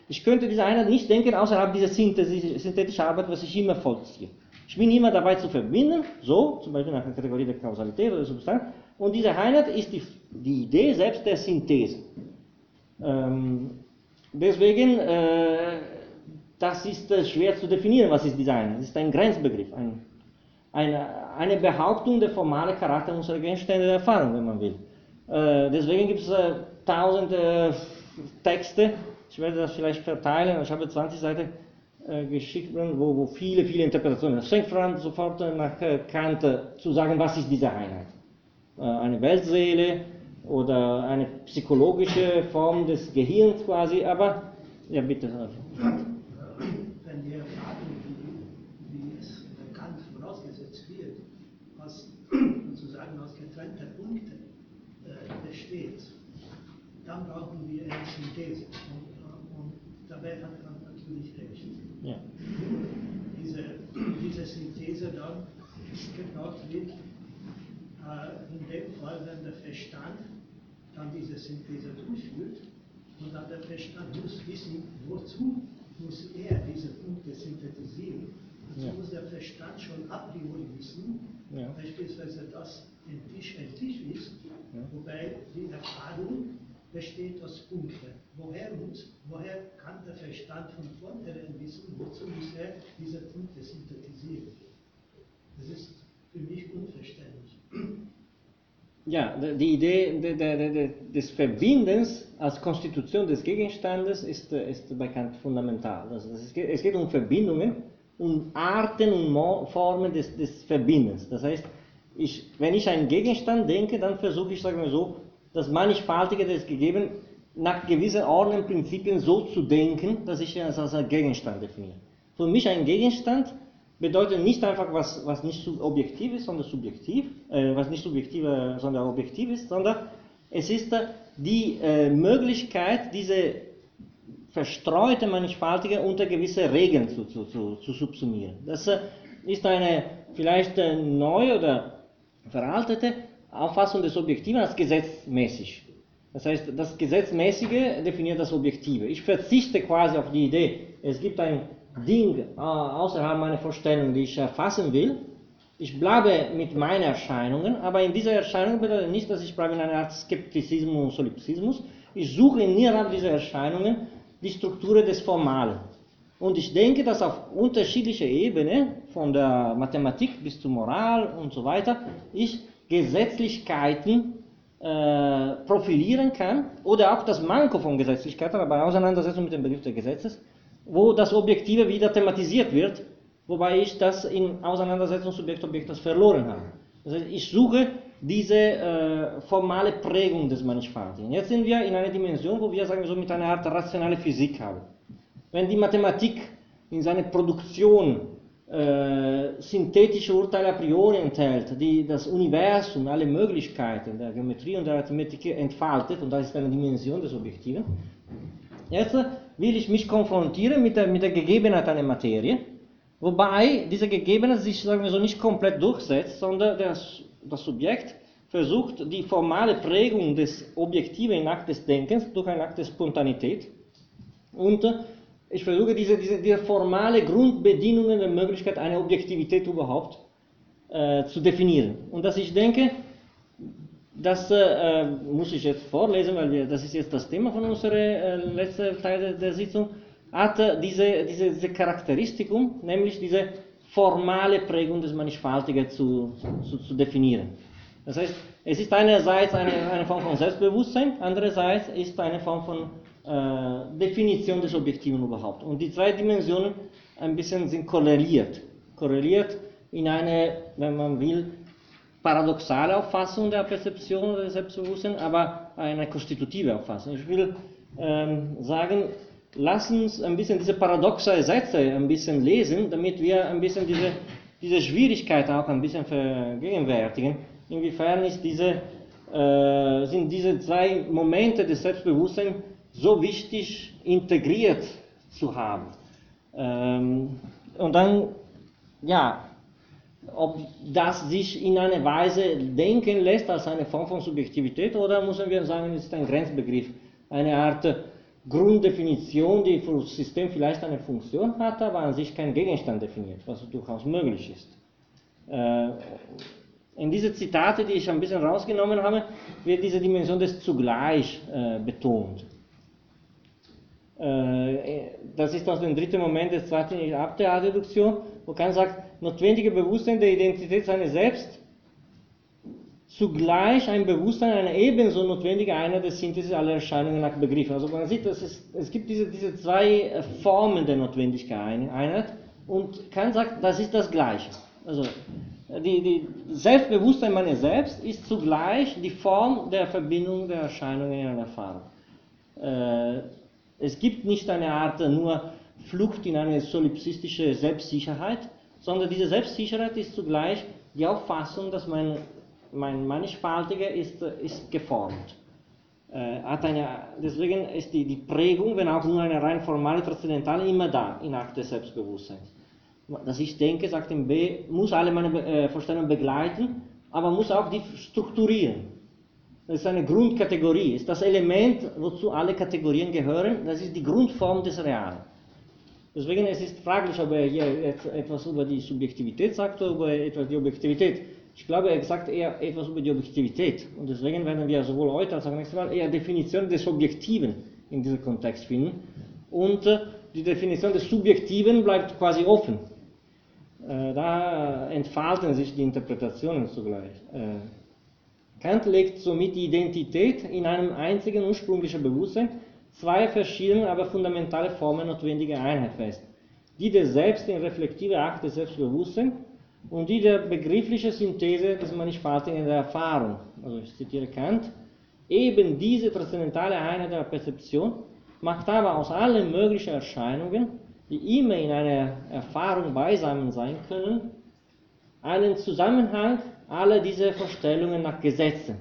Ich könnte diese Einheit nicht denken, außerhalb dieser synthetischen Arbeit, was ich immer vollziehe. Ich bin immer dabei zu verbinden, so, zum Beispiel nach der Kategorie der Kausalität oder der Substanz, und diese Einheit ist die, die Idee selbst der Synthese. Ähm, deswegen, äh, das ist äh, schwer zu definieren, was ist Design. Das ist ein Grenzbegriff, ein, eine, eine Behauptung der formale Charakter unserer Gegenstände der Erfahrung, wenn man will. Äh, deswegen gibt es äh, tausende Texte, ich werde das vielleicht verteilen, ich habe 20 Seiten geschickt, wo, wo, viele, viele Interpretationen. Es fängt an, sofort nach Kant zu sagen, was ist diese Einheit. eine Weltseele, oder eine psychologische Form des Gehirns quasi, aber ja bitte. Wenn die Erfahrung, wie, wie es bekannt vorausgesetzt wird, aus, sozusagen aus getrennten Punkten äh, besteht, dann brauchen wir eine Synthese. Und, und dabei hat man natürlich recht. Ja. Diese, diese Synthese dann gebraucht wird, äh, in dem Fall, wenn der Verstand dann diese Synthese durchführt und dann der Verstand muss wissen, wozu muss er diese Punkte synthetisieren. Dazu ja. muss der Verstand schon a priori wissen, ja. beispielsweise, dass ein Tisch ein Tisch ist, ja. wobei die Erfahrung besteht aus Punkten. Woher, muss, woher kann der Verstand von vornherein wissen, wozu muss er diese Punkte synthetisieren? Das ist für mich unverständlich ja, die Idee de, de, de, des Verbindens als Konstitution des Gegenstandes ist, ist bekannt fundamental. Also es, geht, um Verbindungen, um Arten und Formen des, des Verbindens. Das heißt, ich, wenn ich einen Gegenstand denke, dann versuche ich, sagen wir so, das Mannigfaltige des Gegeben nach gewissen Ordnungsprinzipien so zu denken, dass ich es als Gegenstand definiere. Für mich ein Gegenstand bedeutet nicht einfach was, was nicht objektiv ist, sondern subjektiv, äh, was nicht subjektiv, äh, sondern objektiv ist, sondern es ist äh, die äh, Möglichkeit, diese verstreute Mannigfaltige unter gewisse Regeln zu, zu, zu, zu subsumieren. Das äh, ist eine vielleicht äh, neue oder veraltete Auffassung des Objektiven als gesetzmäßig. Das heißt, das Gesetzmäßige definiert das Objektive. Ich verzichte quasi auf die Idee, es gibt ein Ding äh, außerhalb meiner Vorstellung, die ich erfassen will. Ich bleibe mit meinen Erscheinungen, aber in dieser Erscheinung bedeutet nicht, dass ich bleibe in einer Art Skeptizismus und Solipsismus. Ich suche innerhalb dieser Erscheinungen die Struktur des Formalen. Und ich denke, dass auf unterschiedlicher Ebene, von der Mathematik bis zur Moral und so weiter, ich Gesetzlichkeiten äh, profilieren kann oder auch das Manko von Gesetzlichkeiten, aber Auseinandersetzung mit dem Begriff des Gesetzes, wo das Objektive wieder thematisiert wird, wobei ich das in Auseinandersetzung Subjekt-Objekt verloren habe. Das heißt, ich suche diese äh, formale Prägung des Mannigfaltigen. Jetzt sind wir in einer Dimension, wo wir, sagen wir so, mit einer Art rationale Physik haben. Wenn die Mathematik in seiner Produktion äh, synthetische Urteile a priori enthält, die das Universum, alle Möglichkeiten der Geometrie und der Arithmetik entfaltet, und das ist eine Dimension des Objektiven, jetzt will ich mich konfrontieren mit der, mit der Gegebenheit einer Materie, wobei diese Gegebenheit sich, sagen wir so, nicht komplett durchsetzt, sondern das, das Subjekt versucht, die formale Prägung des Objektiven in Akt des Denkens durch einen Akt der Spontanität und ich versuche diese, diese, diese formale Grundbedingungen der Möglichkeit einer Objektivität überhaupt äh, zu definieren. Und dass ich denke, das äh, muss ich jetzt vorlesen, weil wir, das ist jetzt das Thema von unserer äh, letzten Teil der, der Sitzung, hat äh, diese, diese, diese Charakteristikum, nämlich diese formale Prägung des Mannigfaltigen zu, zu, zu definieren. Das heißt, es ist einerseits eine, eine Form von Selbstbewusstsein, andererseits ist eine Form von äh, Definition des Objektiven überhaupt. Und die zwei Dimensionen ein bisschen sind korreliert. Korreliert in eine, wenn man will, paradoxale Auffassung der Perzeption oder des Selbstbewusstseins, aber eine konstitutive Auffassung. Ich will ähm, sagen, lass uns ein bisschen diese paradoxe Sätze ein bisschen lesen, damit wir ein bisschen diese, diese Schwierigkeit auch ein bisschen vergegenwärtigen. Inwiefern ist diese, äh, sind diese zwei Momente des Selbstbewusstseins so wichtig integriert zu haben. Ähm, und dann, ja, ob das sich in einer Weise denken lässt als eine Form von Subjektivität oder müssen wir sagen, es ist ein Grenzbegriff, eine Art Grunddefinition, die für das System vielleicht eine Funktion hat, aber an sich kein Gegenstand definiert, was durchaus möglich ist. Äh, in diese Zitate, die ich ein bisschen rausgenommen habe, wird diese Dimension des Zugleich äh, betont. Äh, das ist aus dem dritten Moment des zweiten Ab der Adduktion, wo Kant sagt, notwendige Bewusstsein der Identität seines Selbst, zugleich ein Bewusstsein einer ebenso notwendigen Einheit der Synthesis aller Erscheinungen nach Begriffen. Also man sieht, dass es, es gibt diese, diese zwei äh, Formen der Notwendigkeit Einheit und Kant sagt, das ist das Gleiche. Also die, die Selbstbewusstsein meines Selbst ist zugleich die Form der Verbindung der Erscheinungen in einer Erfahrung. Äh, es gibt nicht eine Art nur Flucht in eine solipsistische Selbstsicherheit, sondern diese Selbstsicherheit ist zugleich die Auffassung, dass mein, mein Mannigfaltiger ist, ist geformt. Äh, hat eine, deswegen ist die, die Prägung, wenn auch nur eine rein formale, transzendentale, immer da in Akt des Selbstbewusstseins. Dass ich denke, sagt im B, muss alle meine äh, Vorstellungen begleiten, aber muss auch die strukturieren. Das ist eine Grundkategorie, ist das Element, wozu alle Kategorien gehören, das ist die Grundform des Realen. Deswegen es ist fraglich, ob er hier etwas über die Subjektivität sagt oder über etwas die Objektivität. Ich glaube, er sagt eher etwas über die Objektivität. Und deswegen werden wir sowohl heute als auch nächstes Mal eher Definition des Objektiven in diesem Kontext finden. Und äh, die Definition des Subjektiven bleibt quasi offen. Äh, da entfalten sich die Interpretationen zugleich. Kant legt somit die Identität in einem einzigen ursprünglichen Bewusstsein zwei verschiedene, aber fundamentale Formen notwendiger Einheit fest. Die des Selbst in reflektive Akt des Selbstbewusstseins und die der begrifflichen Synthese des Mannigfaltigen der Erfahrung. Also ich zitiere Kant. Eben diese transzendentale Einheit der Perzeption macht aber aus allen möglichen Erscheinungen, die immer in einer Erfahrung beisammen sein können, einen Zusammenhang aller dieser Vorstellungen nach Gesetzen.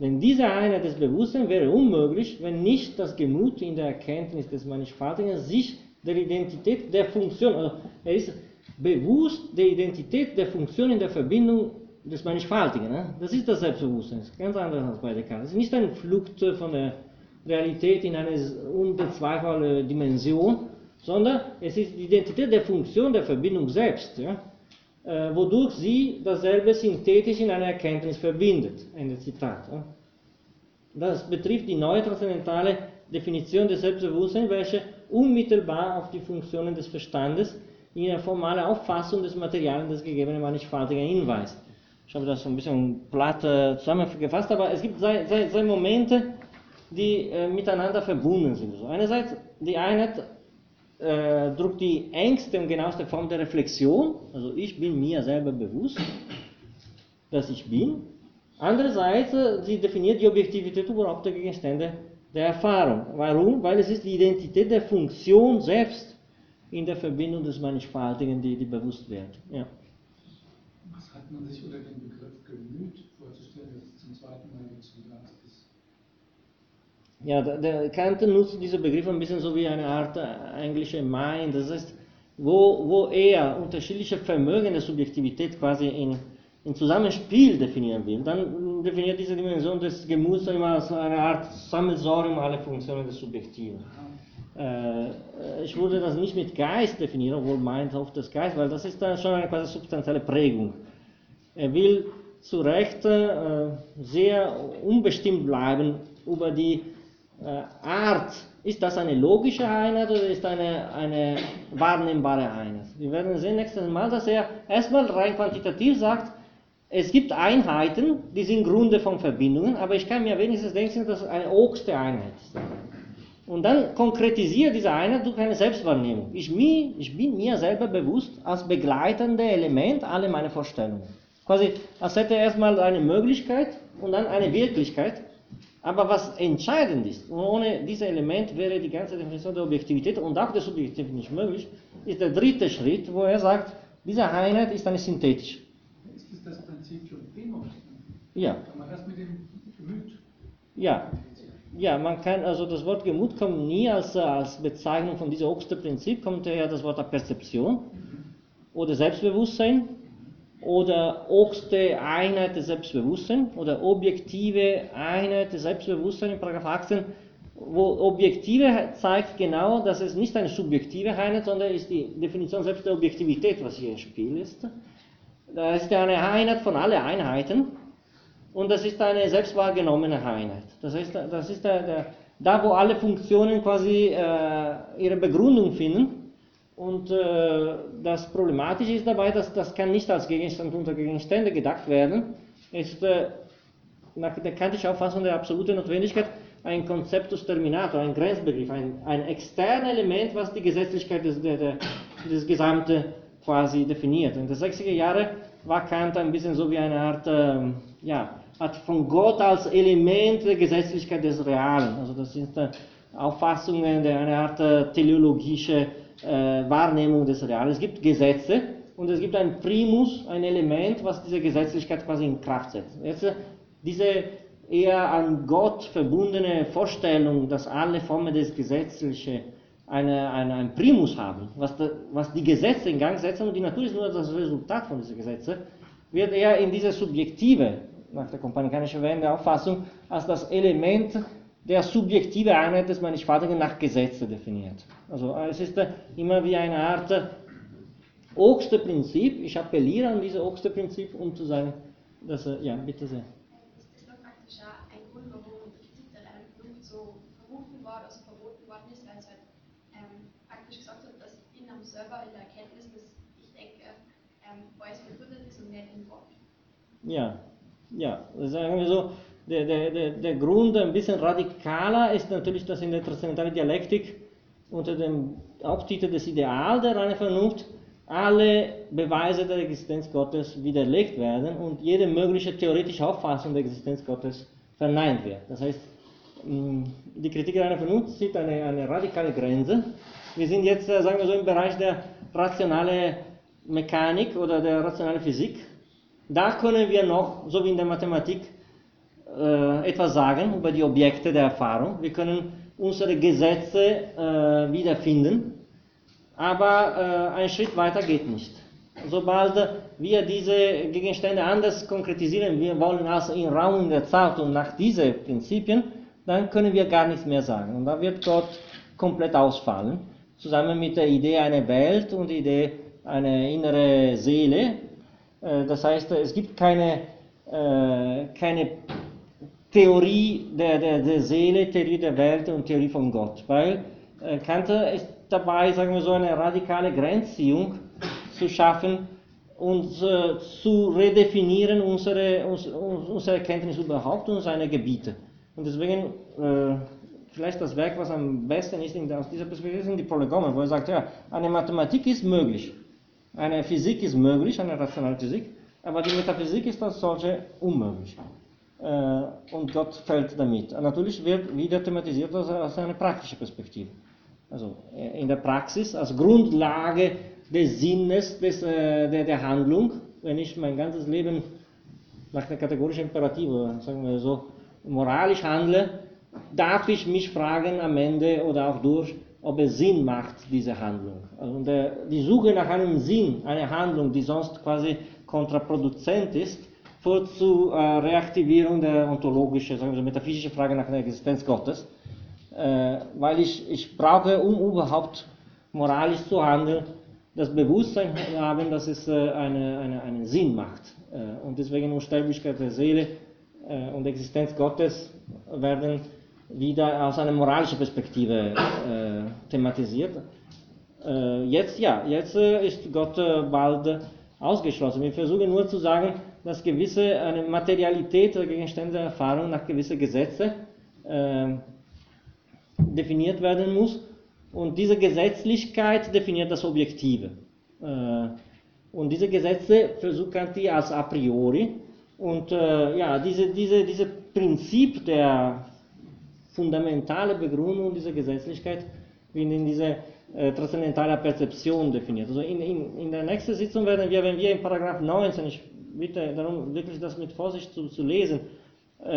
Denn diese Einheit des Bewusstseins wäre unmöglich, wenn nicht das Gemut in der Erkenntnis des Mannigfaltigen sich der Identität der Funktion, also er ist bewusst der Identität der Funktion in der Verbindung des Mannigfaltigen. Ne? Das ist das Selbstbewusstsein, das ist ganz anders als bei Descartes. Es ist nicht eine Flucht von der Realität in eine unbezweifelbare Dimension, sondern es ist die Identität der Funktion der Verbindung selbst. Ja? Äh, wodurch sie dasselbe synthetisch in einer Erkenntnis verbindet. Ende Zitat. Das betrifft die neue transzendentale Definition des Selbstbewusstseins, welche unmittelbar auf die Funktionen des Verstandes in eine formale Auffassung des Materials des gegebenen Mannigfaltigen hinweist. Ich habe das so ein bisschen platt äh, zusammengefasst, aber es gibt zwei Momente, die äh, miteinander verbunden sind. Also einerseits die Einheit äh, drückt die engste und genaueste Form der Reflexion, also ich bin mir selber bewusst, dass ich bin. Andererseits, äh, sie definiert die Objektivität überhaupt der Gegenstände der Erfahrung. Warum? Weil es ist die Identität der Funktion selbst in der Verbindung des Mannigfaltigen, die, die bewusst wird. Ja. Was hat man sich unter dem Begriff Gemüt vorzustellen, das zum zweiten Mal jetzt ja, der Kant nutzt diesen Begriff ein bisschen so wie eine Art äh, englische Mind, das heißt, wo, wo er unterschiedliche Vermögen der Subjektivität quasi in, in Zusammenspiel definieren will, dann definiert diese Dimension des Gemuts immer als eine Art Sammelsorium aller Funktionen des Subjektiven. Äh, ich würde das nicht mit Geist definieren, obwohl meint oft das Geist, weil das ist dann schon eine quasi substanzielle Prägung. Er will zu Recht äh, sehr unbestimmt bleiben über die äh, Art, ist das eine logische Einheit oder ist eine, eine wahrnehmbare Einheit? Wir werden sehen nächstes Mal, dass er erstmal rein quantitativ sagt, es gibt Einheiten, die sind Gründe von Verbindungen, aber ich kann mir wenigstens denken, dass es eine oberste Einheit ist. Und dann konkretisiert diese Einheit durch eine Selbstwahrnehmung. Ich, mir, ich bin mir selber bewusst als begleitende Element alle meine Vorstellungen. Quasi, als hätte er erstmal eine Möglichkeit und dann eine Wirklichkeit. Aber was entscheidend ist, ohne dieses Element wäre die ganze Definition der Objektivität und auch der Subjektivität nicht möglich, ist der dritte Schritt, wo er sagt, diese Einheit ist eine synthetische. Ist das das Prinzip von Demos? Ja. Kann man das mit dem Gemüt? Ja. Ja, man kann, also das Wort Gemut kommt nie als, als Bezeichnung von diesem obersten Prinzip, kommt daher das Wort der Perzeption oder Selbstbewusstsein oder oberste Einheit des Selbstbewusstseins oder objektive Einheit des Selbstbewusstseins in Paragraph 18, wo objektive zeigt genau, dass es nicht eine subjektive Einheit, sondern ist die Definition selbst der Objektivität, was hier im Spiel ist. Da ist eine Einheit von allen Einheiten und das ist eine selbst wahrgenommene Einheit. Das heißt, das ist der, der, da, wo alle Funktionen quasi äh, ihre Begründung finden. Und äh, das Problematische ist dabei, dass das kann nicht als Gegenstand unter Gegenstände gedacht werden. Ist äh, nach der kantischen Auffassung der absoluten Notwendigkeit ein Konzeptus Terminator, ein Grenzbegriff, ein, ein externes Element, was die Gesetzlichkeit des, der, der, des Gesamten quasi definiert. In den 60er Jahren war Kant ein bisschen so wie eine Art, ähm, ja, hat von Gott als Element der Gesetzlichkeit des Realen. Also das sind äh, Auffassungen, der eine Art äh, teleologische äh, Wahrnehmung des Realen. Es gibt Gesetze und es gibt ein Primus, ein Element, was diese Gesetzlichkeit quasi in Kraft setzt. Jetzt, äh, diese eher an Gott verbundene Vorstellung, dass alle Formen des Gesetzlichen eine, eine, ein Primus haben, was, de, was die Gesetze in Gang setzen und die Natur ist nur das Resultat von diesen Gesetzen, wird eher in diese subjektive nach der kompanikanische Wende Auffassung als das Element der subjektive Einheit des Mannigfaltigen nach Gesetze definiert. Also es ist immer wie eine Art oberste Prinzip. Ich appelliere an dieses oberste Prinzip, um zu sagen, dass, ja, bitte sehr. Ist das doch praktisch ein Grund, warum Kritik Vernunft so verrufen also verboten worden ist, weil es halt ähm, praktisch gesagt hat, dass in einem selber in der Erkenntnis, dass ich denke, ähm, alles begründet ist und nicht in Gott. Ja, ja, sagen wir so, der, der, der Grund ein bisschen radikaler ist natürlich, dass in der transzendentalen Dialektik unter dem Haupttitel des Ideal der reinen Vernunft alle Beweise der Existenz Gottes widerlegt werden und jede mögliche theoretische Auffassung der Existenz Gottes verneint wird. Das heißt, mm, die Kritik der reinen Vernunft sieht eine, eine radikale Grenze. Wir sind jetzt, äh, sagen wir so, im Bereich der rationalen Mechanik oder der rationalen Physik da können wir noch, so wie in der Mathematik, äh, etwas sagen über die Objekte der Erfahrung. Wir können unsere Gesetze äh, wiederfinden, aber äh, ein Schritt weiter geht nicht. Sobald wir diese Gegenstände anders konkretisieren, wir wollen also im Raum der Zeit und nach diesen Prinzipien, dann können wir gar nichts mehr sagen. Und da wird Gott komplett ausfallen, zusammen mit der Idee einer Welt und der Idee einer inneren Seele, äh, das heißt, es gibt keine, äh, keine Theorie der, der, der Seele, Theorie der Welt und Theorie von Gott, weil äh, Kant ist dabei, sagen wir so, eine radikale Grenzziehung zu schaffen und zu redefinieren unsere, unsere Erkenntnis überhaupt und seine Gebiete. Und deswegen, vielleicht das Werk, was am besten ist aus dieser Perspektive, sind die Polygone, wo er sagt, ja, eine Mathematik ist möglich. Eine Physik ist möglich, eine rationale Physik, aber die Metaphysik ist als solche unmöglich. Äh, und Gott fällt damit. Natürlich wird wieder thematisiert aus einer praktischen Perspektive. Also äh, in der Praxis als Grundlage des Sinnes des, äh, der, der Handlung, wenn ich mein ganzes Leben nach der kategorischen Imperativ, sagen wir so, moralisch handle, darf ich mich fragen am Ende oder auch durch, ob es Sinn macht, diese Handlung. Also der, die Suche nach einem Sinn, einer Handlung, die sonst quasi kontraproduzent ist, führt zur äh, Reaktivierung der ontologischen, sagen wir metaphysischen Frage nach der Existenz Gottes. Äh, weil ich, ich brauche, um überhaupt moralisch zu handeln, das Bewusstsein haben, dass es äh, eine, eine, einen Sinn macht. Und deswegen Unsterblichkeit der Seele und Existenz Gottes werden wieder aus einer moralischen Perspektive äh, thematisiert. Äh, jetzt ja, jetzt äh, ist Gott bald ausgeschlossen. Wir versuchen nur zu sagen, dass gewisse eine Materialität der Gegenstände der Erfahrung nach gewissen Gesetzen definiert werden muss und diese Gesetzlichkeit definiert das Objektive. Äh, und diese Gesetze versucht Kanti als a priori. Und äh, ja, diese, diese, diese Prinzip der fundamentalen Begründung dieser Gesetzlichkeit wird in diese äh, transzendentale Perzeption definiert. Also in, in, in der nächsten Sitzung werden wir, wenn wir in Paragraph 19, ich bitte darum wirklich das mit Vorsicht zu, zu lesen, äh,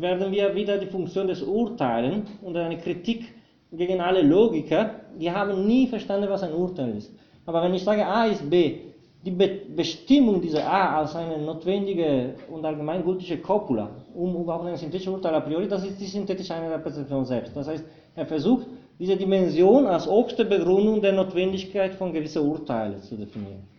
werden wir wieder die Funktion des Urteilen und eine Kritik gegen alle Logiker, die haben nie verstanden, was ein Urteil ist. Aber wenn ich sage A ist B, die Be Bestimmung dieser A als eine notwendige und allgemeingültige Copula, um überhaupt ein synthetisches Urteil a priori, das ist die synthetische Einheit der Perzeption selbst. Das heißt, er versucht, diese Dimension als oberste Begründung der Notwendigkeit von gewissen Urteilen zu definieren.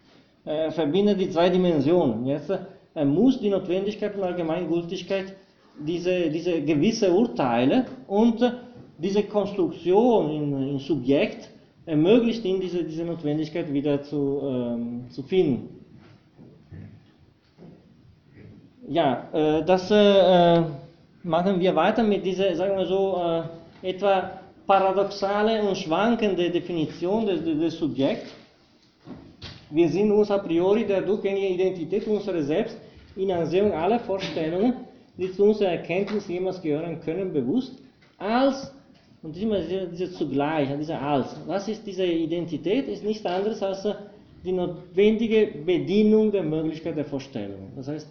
Er verbindet die zwei Dimensionen. Jetzt, er muss die Notwendigkeit und Allgemeingültigkeit diese, diese gewisse Urteile und diese Konstruktion in, in Subjekt ermöglicht ihm diese, diese Notwendigkeit wieder zu, ähm, zu finden. Ja, äh, das äh, äh, machen wir weiter mit dieser, sagen wir so, äh, etwa paradoxale und schwankende Definition des, des Subjekts. Wir sind uns a priori der durchgängige Identität unseres Selbst in Ansehung aller Vorstellungen, die zu unserer Erkenntnis jemals gehören können, bewusst, als und immer diese, zugleich, diese als. Was ist diese Identität? Ist nichts anderes als die notwendige Bedienung der Möglichkeit der Vorstellung. Das heißt,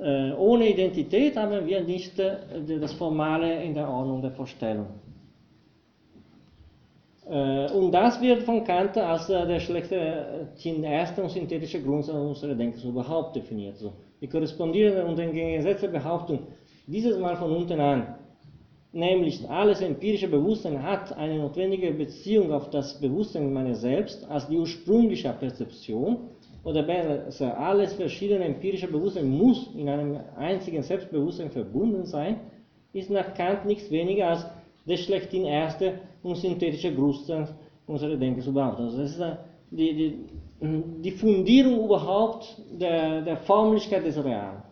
äh, ohne Identität haben wir nicht äh, das Formale in der Ordnung der Vorstellung. Äh, und das wird von Kant als der schlechte, erste und synthetische Grundsatz unseres Denkens überhaupt definiert. Die korrespondierende und entgegengesetzte Behauptung, dieses Mal von unten an, nämlich alles empirische Bewusstsein hat eine notwendige Beziehung auf das Bewusstsein meines Selbst als die ursprüngliche Perzeption, oder besser, alles verschiedene empirische Bewusstsein muss in einem einzigen Selbstbewusstsein verbunden sein, ist nach Kant nichts weniger als das schlechthin erste unserer Denkens überhaupt. Also das ist die, die, die Fundierung überhaupt der, der Formlichkeit des Realen.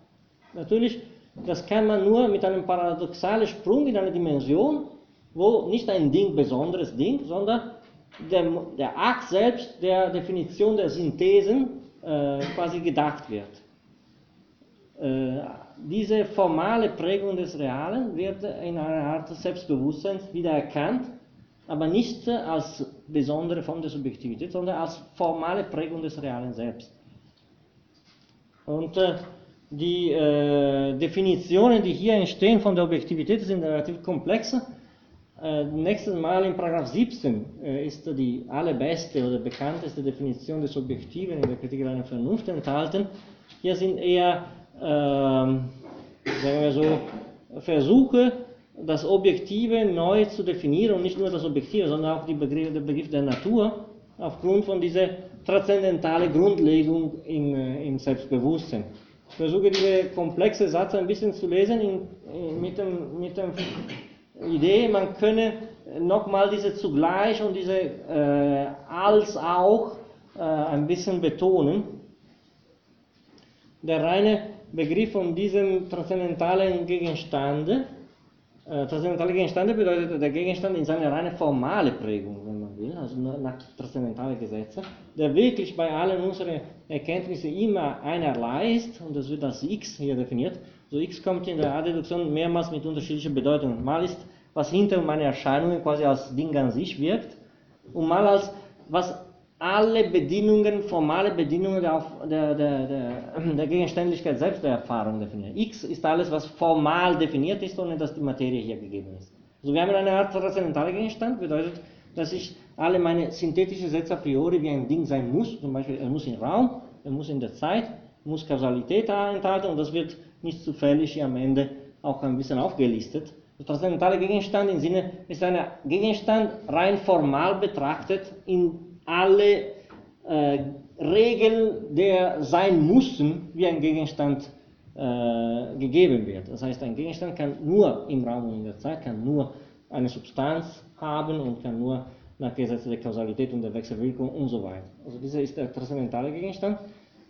Natürlich das kann man nur mit einem paradoxalen Sprung in eine Dimension, wo nicht ein Ding besonderes Ding, sondern der, der Akt selbst der Definition der Synthesen äh, quasi gedacht wird. Äh, diese formale Prägung des Realen wird in einer Art Selbstbewusstsein wieder erkannt, aber nicht als besondere Form der Subjektivität, sondern als formale Prägung des Realen selbst. Und äh, die äh, Definitionen, die hier entstehen von der Objektivität, sind relativ komplex. Äh, nächstes Mal in Paragraph 17 äh, ist die allerbeste oder bekannteste Definition des Objektiven in der Kritik einer Vernunft enthalten. Hier sind eher, äh, sagen wir so, Versuche, das Objektive neu zu definieren und nicht nur das Objektive, sondern auch Begriff, der Begriff der Natur aufgrund von dieser transzendentalen Grundlegung im, äh, im Selbstbewusstsein. Ich versuche diese komplexe Satz ein bisschen zu lesen in, in, mit, dem, mit der Idee, man könne nochmal diese zugleich und diese äh, als auch äh, ein bisschen betonen. Der reine Begriff von diesem transzendentalen Gegenstand, äh, transzendentale Gegenstände bedeutet der Gegenstand in seiner reine formale Prägung, wenn man will, also nach transzendentalen Gesetzen, der wirklich bei allen unseren Erkenntnisse immer einerlei ist, und das wird als x hier definiert. So x kommt in der Adduktion mehrmals mit unterschiedlichen Bedeutungen. Mal ist, was hinter meine Erscheinungen quasi als Ding an sich wirkt, und mal als, was alle Bedingungen, formale Bedingungen der, der, der, der, Gegenständlichkeit selbst der Erfahrung definiert. X ist alles, was formal definiert ist, ohne dass die Materie hier gegeben ist. Also wir haben eine Art transzendentaler Gegenstand, bedeutet, dass ich alle meine synthetischen Sätze a priori wie ein Ding sein muss, zum Beispiel er muss im Raum, er muss in der Zeit, muss Kausalität enthalten und das wird nicht zufällig am Ende auch ein bisschen aufgelistet. Der transzendentale Gegenstand im Sinne ist ein Gegenstand rein formal betrachtet in alle äh, Regeln der sein müssen, wie ein Gegenstand äh, gegeben wird. Das heißt, ein Gegenstand kann nur im Raum und in der Zeit, kann nur eine Substanz haben und kann nur nach Gesetzen der Kausalität und der Wechselwirkung und so weiter. Also dieser ist der transzendentale Gegenstand.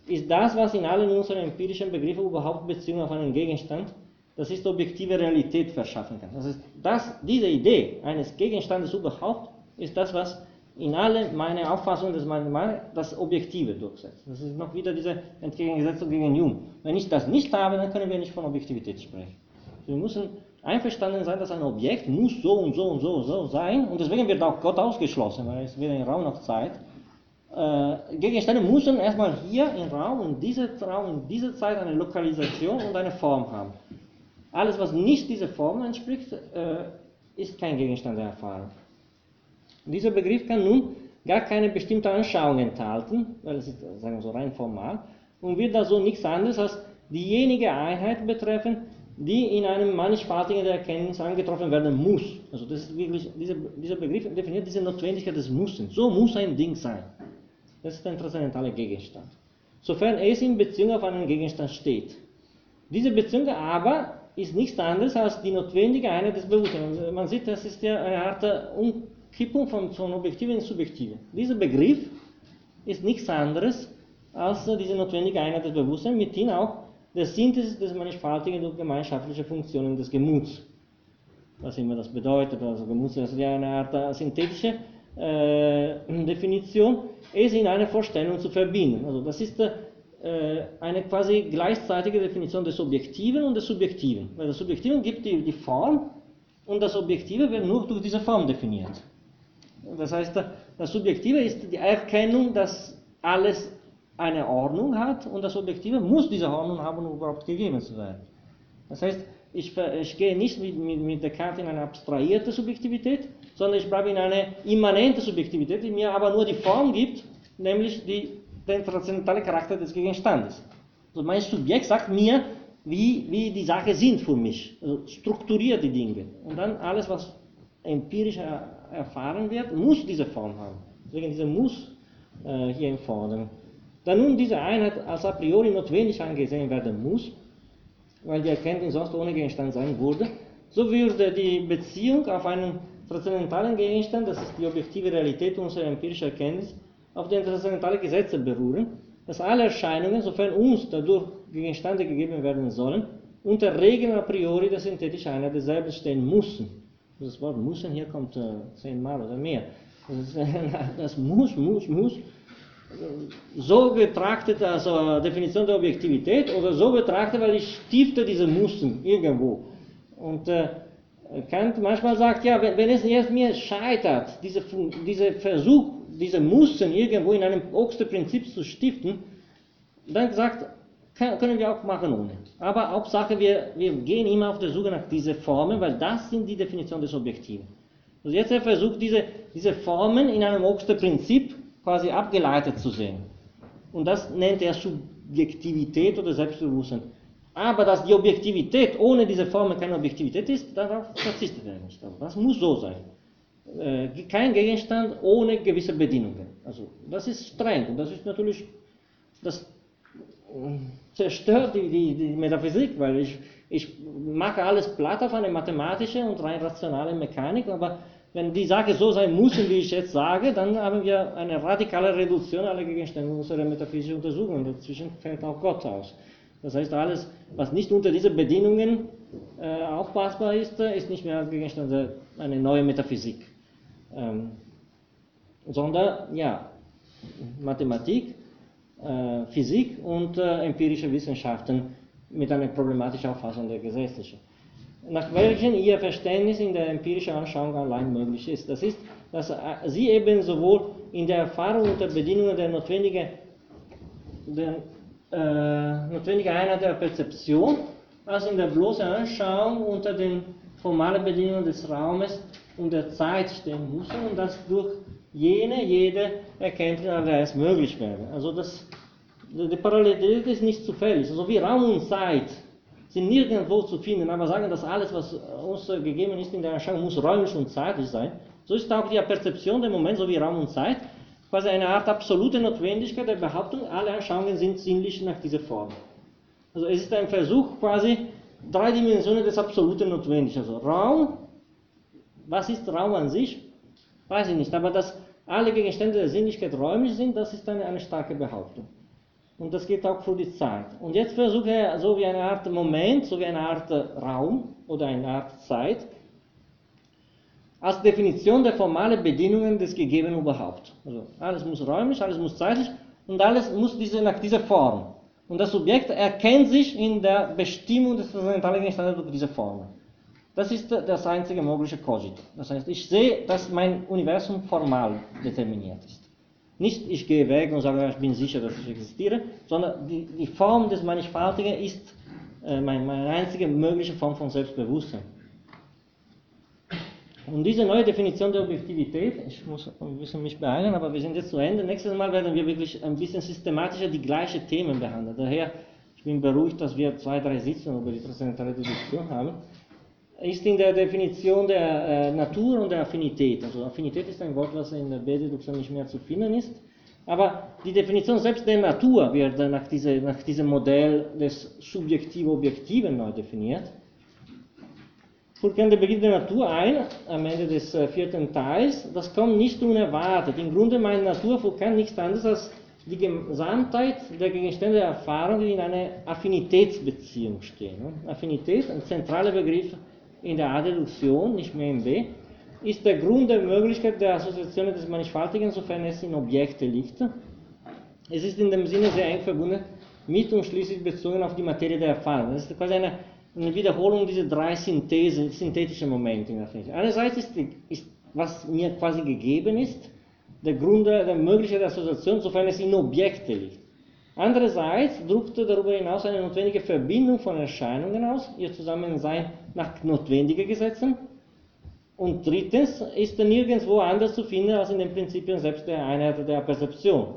Ist das, was in allen unseren empirischen Begriffen überhaupt Beziehung auf einen Gegenstand, das ist objektive Realität verschaffen kann. Das ist das, diese Idee eines Gegenstandes überhaupt ist das, was in alle meine Auffassung des meine, das Objektive durchsetzt. Das ist noch wieder diese Entgegengesetzung gegen Jung. Wenn ich das nicht habe, dann können wir nicht von Objektivität sprechen. Wir müssen einverstanden sein, dass ein Objekt muss so und so und so und so sein und deswegen wird auch Gott ausgeschlossen, weil es weder in Raum noch Zeit. Äh, Gegenstände müssen erstmal hier im Raum, in diesem Raum, in dieser Zeit eine Lokalisation und eine Form haben. Alles, was nicht dieser Form entspricht, äh, ist kein Gegenstand der Erfahrung. Dieser Begriff kann nun gar keine bestimmte Anschauung enthalten, weil es ist sagen wir so rein formal, und wird also nichts anderes als diejenige Einheit betreffen, die in einem mannigfaltigen der Erkenntnis angetroffen werden muss. Also das ist wirklich, dieser, dieser Begriff definiert diese Notwendigkeit des Mussens. So muss ein Ding sein. Das ist ein transzendentaler Gegenstand. Sofern es in Beziehung auf einen Gegenstand steht. Diese Beziehung aber ist nichts anderes als die notwendige Einheit des Bewusstseins. Man sieht, das ist ja eine Art Umkippung von, von Objektive ins Subjektive. Dieser Begriff ist nichts anderes als diese notwendige Einheit des Bewusstseins, mit dem auch der Synthesis des mannigfaltigen und gemeinschaftlichen Funktionen des Gemuts. Was immer das bedeutet, also Gemut ist ja eine Art äh, synthetische äh, Definition, es in eine Vorstellung zu verbinden. Also das ist äh, eine quasi gleichzeitige Definition des Objektiven und des Subjektiven. Weil das Subjektive gibt die, die Form und das Objektive wird nur durch diese Form definiert. Das heißt, das Subjektive ist die Erkennung, dass alles eine Ordnung hat und das Objektive muss diese Ordnung haben, um überhaupt gegeben zu werden. Das heißt, ich, ich gehe nicht mit, mit, mit Descartes in eine abstrahierte Subjektivität, sondern ich bleibe in eine immanente Subjektivität, die mir aber nur die Form gibt, nämlich die, den transzendentalen Charakter des Gegenstandes. Also mein Subjekt sagt mir, wie, wie die Sachen sind für mich, also strukturiert die Dinge. Und dann alles, was empirisch erfahren wird, muss diese Form haben. Deswegen dieser Muss äh, hier im Vorderen. Da nun diese Einheit als a priori notwendig angesehen werden muss, weil die Erkenntnis sonst ohne Gegenstand sein würde, so würde die Beziehung auf einen transzendentalen Gegenstand, das ist die objektive Realität unserer empirischen Erkenntnis, auf den transzendentalen Gesetze beruhen, dass alle Erscheinungen, sofern uns dadurch Gegenstände gegeben werden sollen, unter Regeln a priori der synthetischen Einheit desselben stehen müssen. Das Wort müssen hier kommt äh, zehnmal oder mehr. Das, ist, das muss, muss, muss so betrachtet als Definition der Objektivität oder so betrachtet, weil ich stifte diese Mussen irgendwo. Und äh, Kant manchmal sagt, ja, wenn, wenn es jetzt mir scheitert, diese, diese Versuch, diese Mussen irgendwo in einem höchsten Prinzip zu stiften, dann sagt, können wir auch machen ohne. Aber Hauptsache, wir, wir gehen immer auf der Suche nach diesen Formen, weil das sind die Definition des Objektiven. Also jetzt er versucht, diese, diese Formen in einem höchsten Prinzip quasi abgeleitet zu sehen. Und das nennt er Subjektivität oder Selbstbewusstsein. Aber dass die Objektivität ohne diese Formen keine Objektivität ist, darauf verzichtet er nicht. Also das muss so sein. Äh, kein Gegenstand ohne gewisse Bedingungen. Also das ist streng und das ist natürlich, das zerstört die, die, die Metaphysik, weil ich, ich mache alles platt auf eine mathematische und rein rationale Mechanik, aber wenn die Sache so sein muss, wie ich jetzt sage, dann haben wir eine radikale Reduktion aller Gegenstände unserer metaphysischen Untersuchungen. Dazwischen fällt auch Gott aus. Das heißt, alles, was nicht unter diesen Bedingungen äh, aufpassbar ist, ist nicht mehr Gegenstand einer neuen Metaphysik. Ähm, sondern, ja, Mathematik, äh, Physik und äh, empirische Wissenschaften mit einer problematischen Auffassung der gesetzlichen nach welchen ihr Verständnis in der empirischen Anschauung allein möglich ist. Das ist, dass sie eben sowohl in der Erfahrung unter Bedingungen der notwendigen, der, äh, notwendigen Einheit der Perzeption, als in der bloßen Anschauung unter den formalen Bedingungen des Raumes und der Zeit stehen müssen und dass durch jene jede Erkenntnis erst möglich wäre. Also das, die Parallelität ist nicht zufällig. Also wie Raum und Zeit sind nirgendwo zu finden, aber sagen, dass alles, was uns gegeben ist in der Erscheinung, muss räumlich und zeitlich sein. So ist auch die Perzeption der Moment, so wie Raum und Zeit, quasi eine Art absolute Notwendigkeit der Behauptung, alle Erscheinungen sind sinnlich nach dieser Form. Also es ist ein Versuch, quasi drei Dimensionen des Absoluten notwendig. Also Raum, was ist Raum an sich? Weiß ich nicht, aber dass alle Gegenstände der Sinnlichkeit räumlich sind, das ist eine, eine starke Behauptung. Und das geht auch für die Zeit. Und jetzt versuche er so wie eine Art Moment, so wie eine Art Raum oder eine Art Zeit, als Definition der formalen Bedingungen des Gegebenen überhaupt. Also alles muss räumlich, alles muss zeitlich und alles muss diese, nach dieser Form. Und das Subjekt erkennt sich in der Bestimmung des transzendentalen Gegenstandes durch diese Form. Das ist das einzige mögliche Cogito. Das heißt, ich sehe, dass mein Universum formal determiniert ist. Nicht, ich gehe weg und sage, ich bin sicher, dass ich existiere, sondern die, die Form des Mannigfaltigen ist äh, meine, meine einzige mögliche Form von Selbstbewusstsein. Und diese neue Definition der Objektivität, ich muss ein bisschen mich beeilen, aber wir sind jetzt zu Ende. Nächstes Mal werden wir wirklich ein bisschen systematischer die gleichen Themen behandeln. Daher, ich bin beruhigt, dass wir zwei, drei Sitzungen über die transzendentale Deduktion haben. Ist in der Definition der äh, Natur und der Affinität. Also Affinität ist ein Wort, was in der B-Deduktion nicht mehr zu finden ist. Aber die Definition selbst der Natur wird nach, diese, nach diesem Modell des subjektiv-objektiven neu definiert fügt der Begriff der Natur ein, am Ende des äh, vierten Teils. Das kommt nicht unerwartet. Im Grunde meint Natur Foucault nichts anderes als die Gesamtheit der Gegenstände der Erfahrung, die in einer Affinitätsbeziehung stehen. Affinität, ein zentraler Begriff in der A-Deduktion, nicht mehr im B, ist der Grund der Möglichkeit der Assoziation des Mannigfaltigen, sofern es in Objekte liegt. Es ist in dem Sinne sehr eng verbunden mit und schließlich bezogen auf die Materie der Erfahrung. Das ist quasi eine eine Wiederholung dieser drei Synthese, synthetischen Momente in. Einerseits ist, ist, was mir quasi gegeben ist, der Grund der Möglichkeit der Assoziation, sofern es in Objekte liegt. Andererseits drückt darüber hinaus eine notwendige Verbindung von Erscheinungen aus, ihr Zusammensein nach notwendigen Gesetzen. Und drittens ist er nirgendwo anders zu finden als in den Prinzipien selbst der Einheit der Perzeption.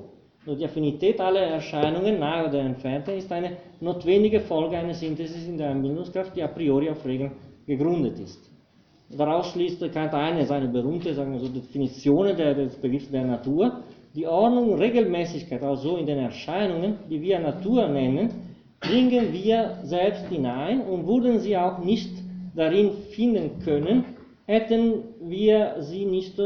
Nur die Affinität aller Erscheinungen, nahe oder entfernt, ist eine notwendige Folge einer Synthesis in der Anbindungskraft, die a priori auf Regeln gegründet ist. Daraus schließt Kant eine seiner berühmte sagen wir so, Definitionen des Begriffs der Natur. Die Ordnung, Regelmäßigkeit, also in den Erscheinungen, die wir Natur nennen, bringen wir selbst hinein und würden sie auch nicht darin finden können, hätten wir sie nicht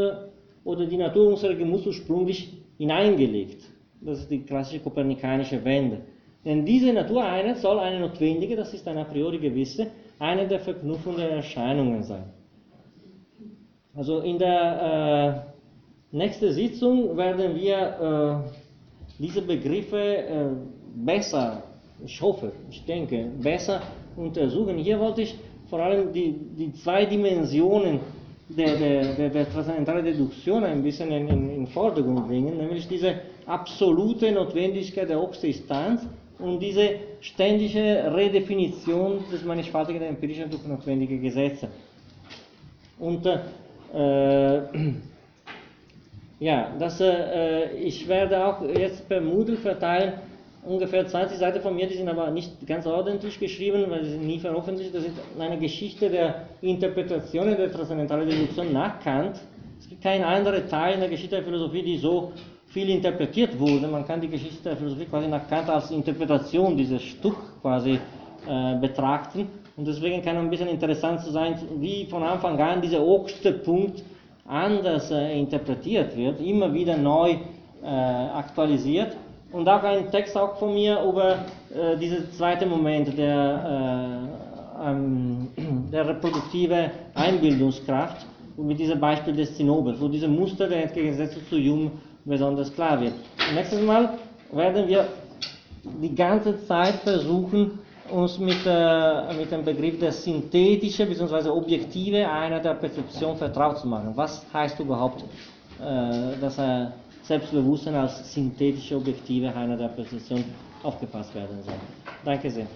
oder die Natur unserer Gemüse ursprünglich hineingelegt. Das ist die klassische kopernikanische Wende. Denn diese Natureinheit soll eine notwendige, das ist eine a priori gewisse, eine der verknüpfenden Erscheinungen sein. Also in der äh, nächsten Sitzung werden wir äh, diese Begriffe äh, besser, ich hoffe, ich denke, besser untersuchen. Hier wollte ich vor allem die, die zwei Dimensionen der, der, der, der transzendentalen Deduktion ein bisschen in, in Vordergrund bringen, nämlich diese absolute Notwendigkeit der Obsistanz und diese ständige Redefinition des mannigfaltigen empirischen durch notwendige Gesetze. Und äh, ja, das, äh, ich werde auch jetzt per Moodle verteilen ungefähr 20 Seiten von mir, die sind aber nicht ganz ordentlich geschrieben, weil sie sind nie veröffentlicht. Das ist eine Geschichte der Interpretationen der transzendentalen Deduktion nach Kant. Es gibt keinen anderen Teil in der Geschichte der Philosophie, die so viel interpretiert wurde. Man kann die Geschichte der Philosophie quasi nach Kant als Interpretation dieses Stück quasi äh, betrachten. Und deswegen kann ein bisschen interessant sein, wie von Anfang an dieser oberste Punkt anders äh, interpretiert wird, immer wieder neu äh, aktualisiert und auch ein Text auch von mir über äh, diesen zweiten Moment der, äh, ähm, der reproduktive Einbildungskraft mit diesem Beispiel des Zinobels, wo diese Muster der Entgegensetzung zu Jung besonders klar wird. nächstes Mal werden wir die ganze Zeit versuchen, uns mit, äh, mit dem Begriff der synthetischen bzw. objektive Einheit der Perzeption vertraut zu machen. Was heißt überhaupt, äh, dass er Selbstbewusstsein als synthetische Objektive einer der Präzision aufgepasst werden soll. Danke sehr.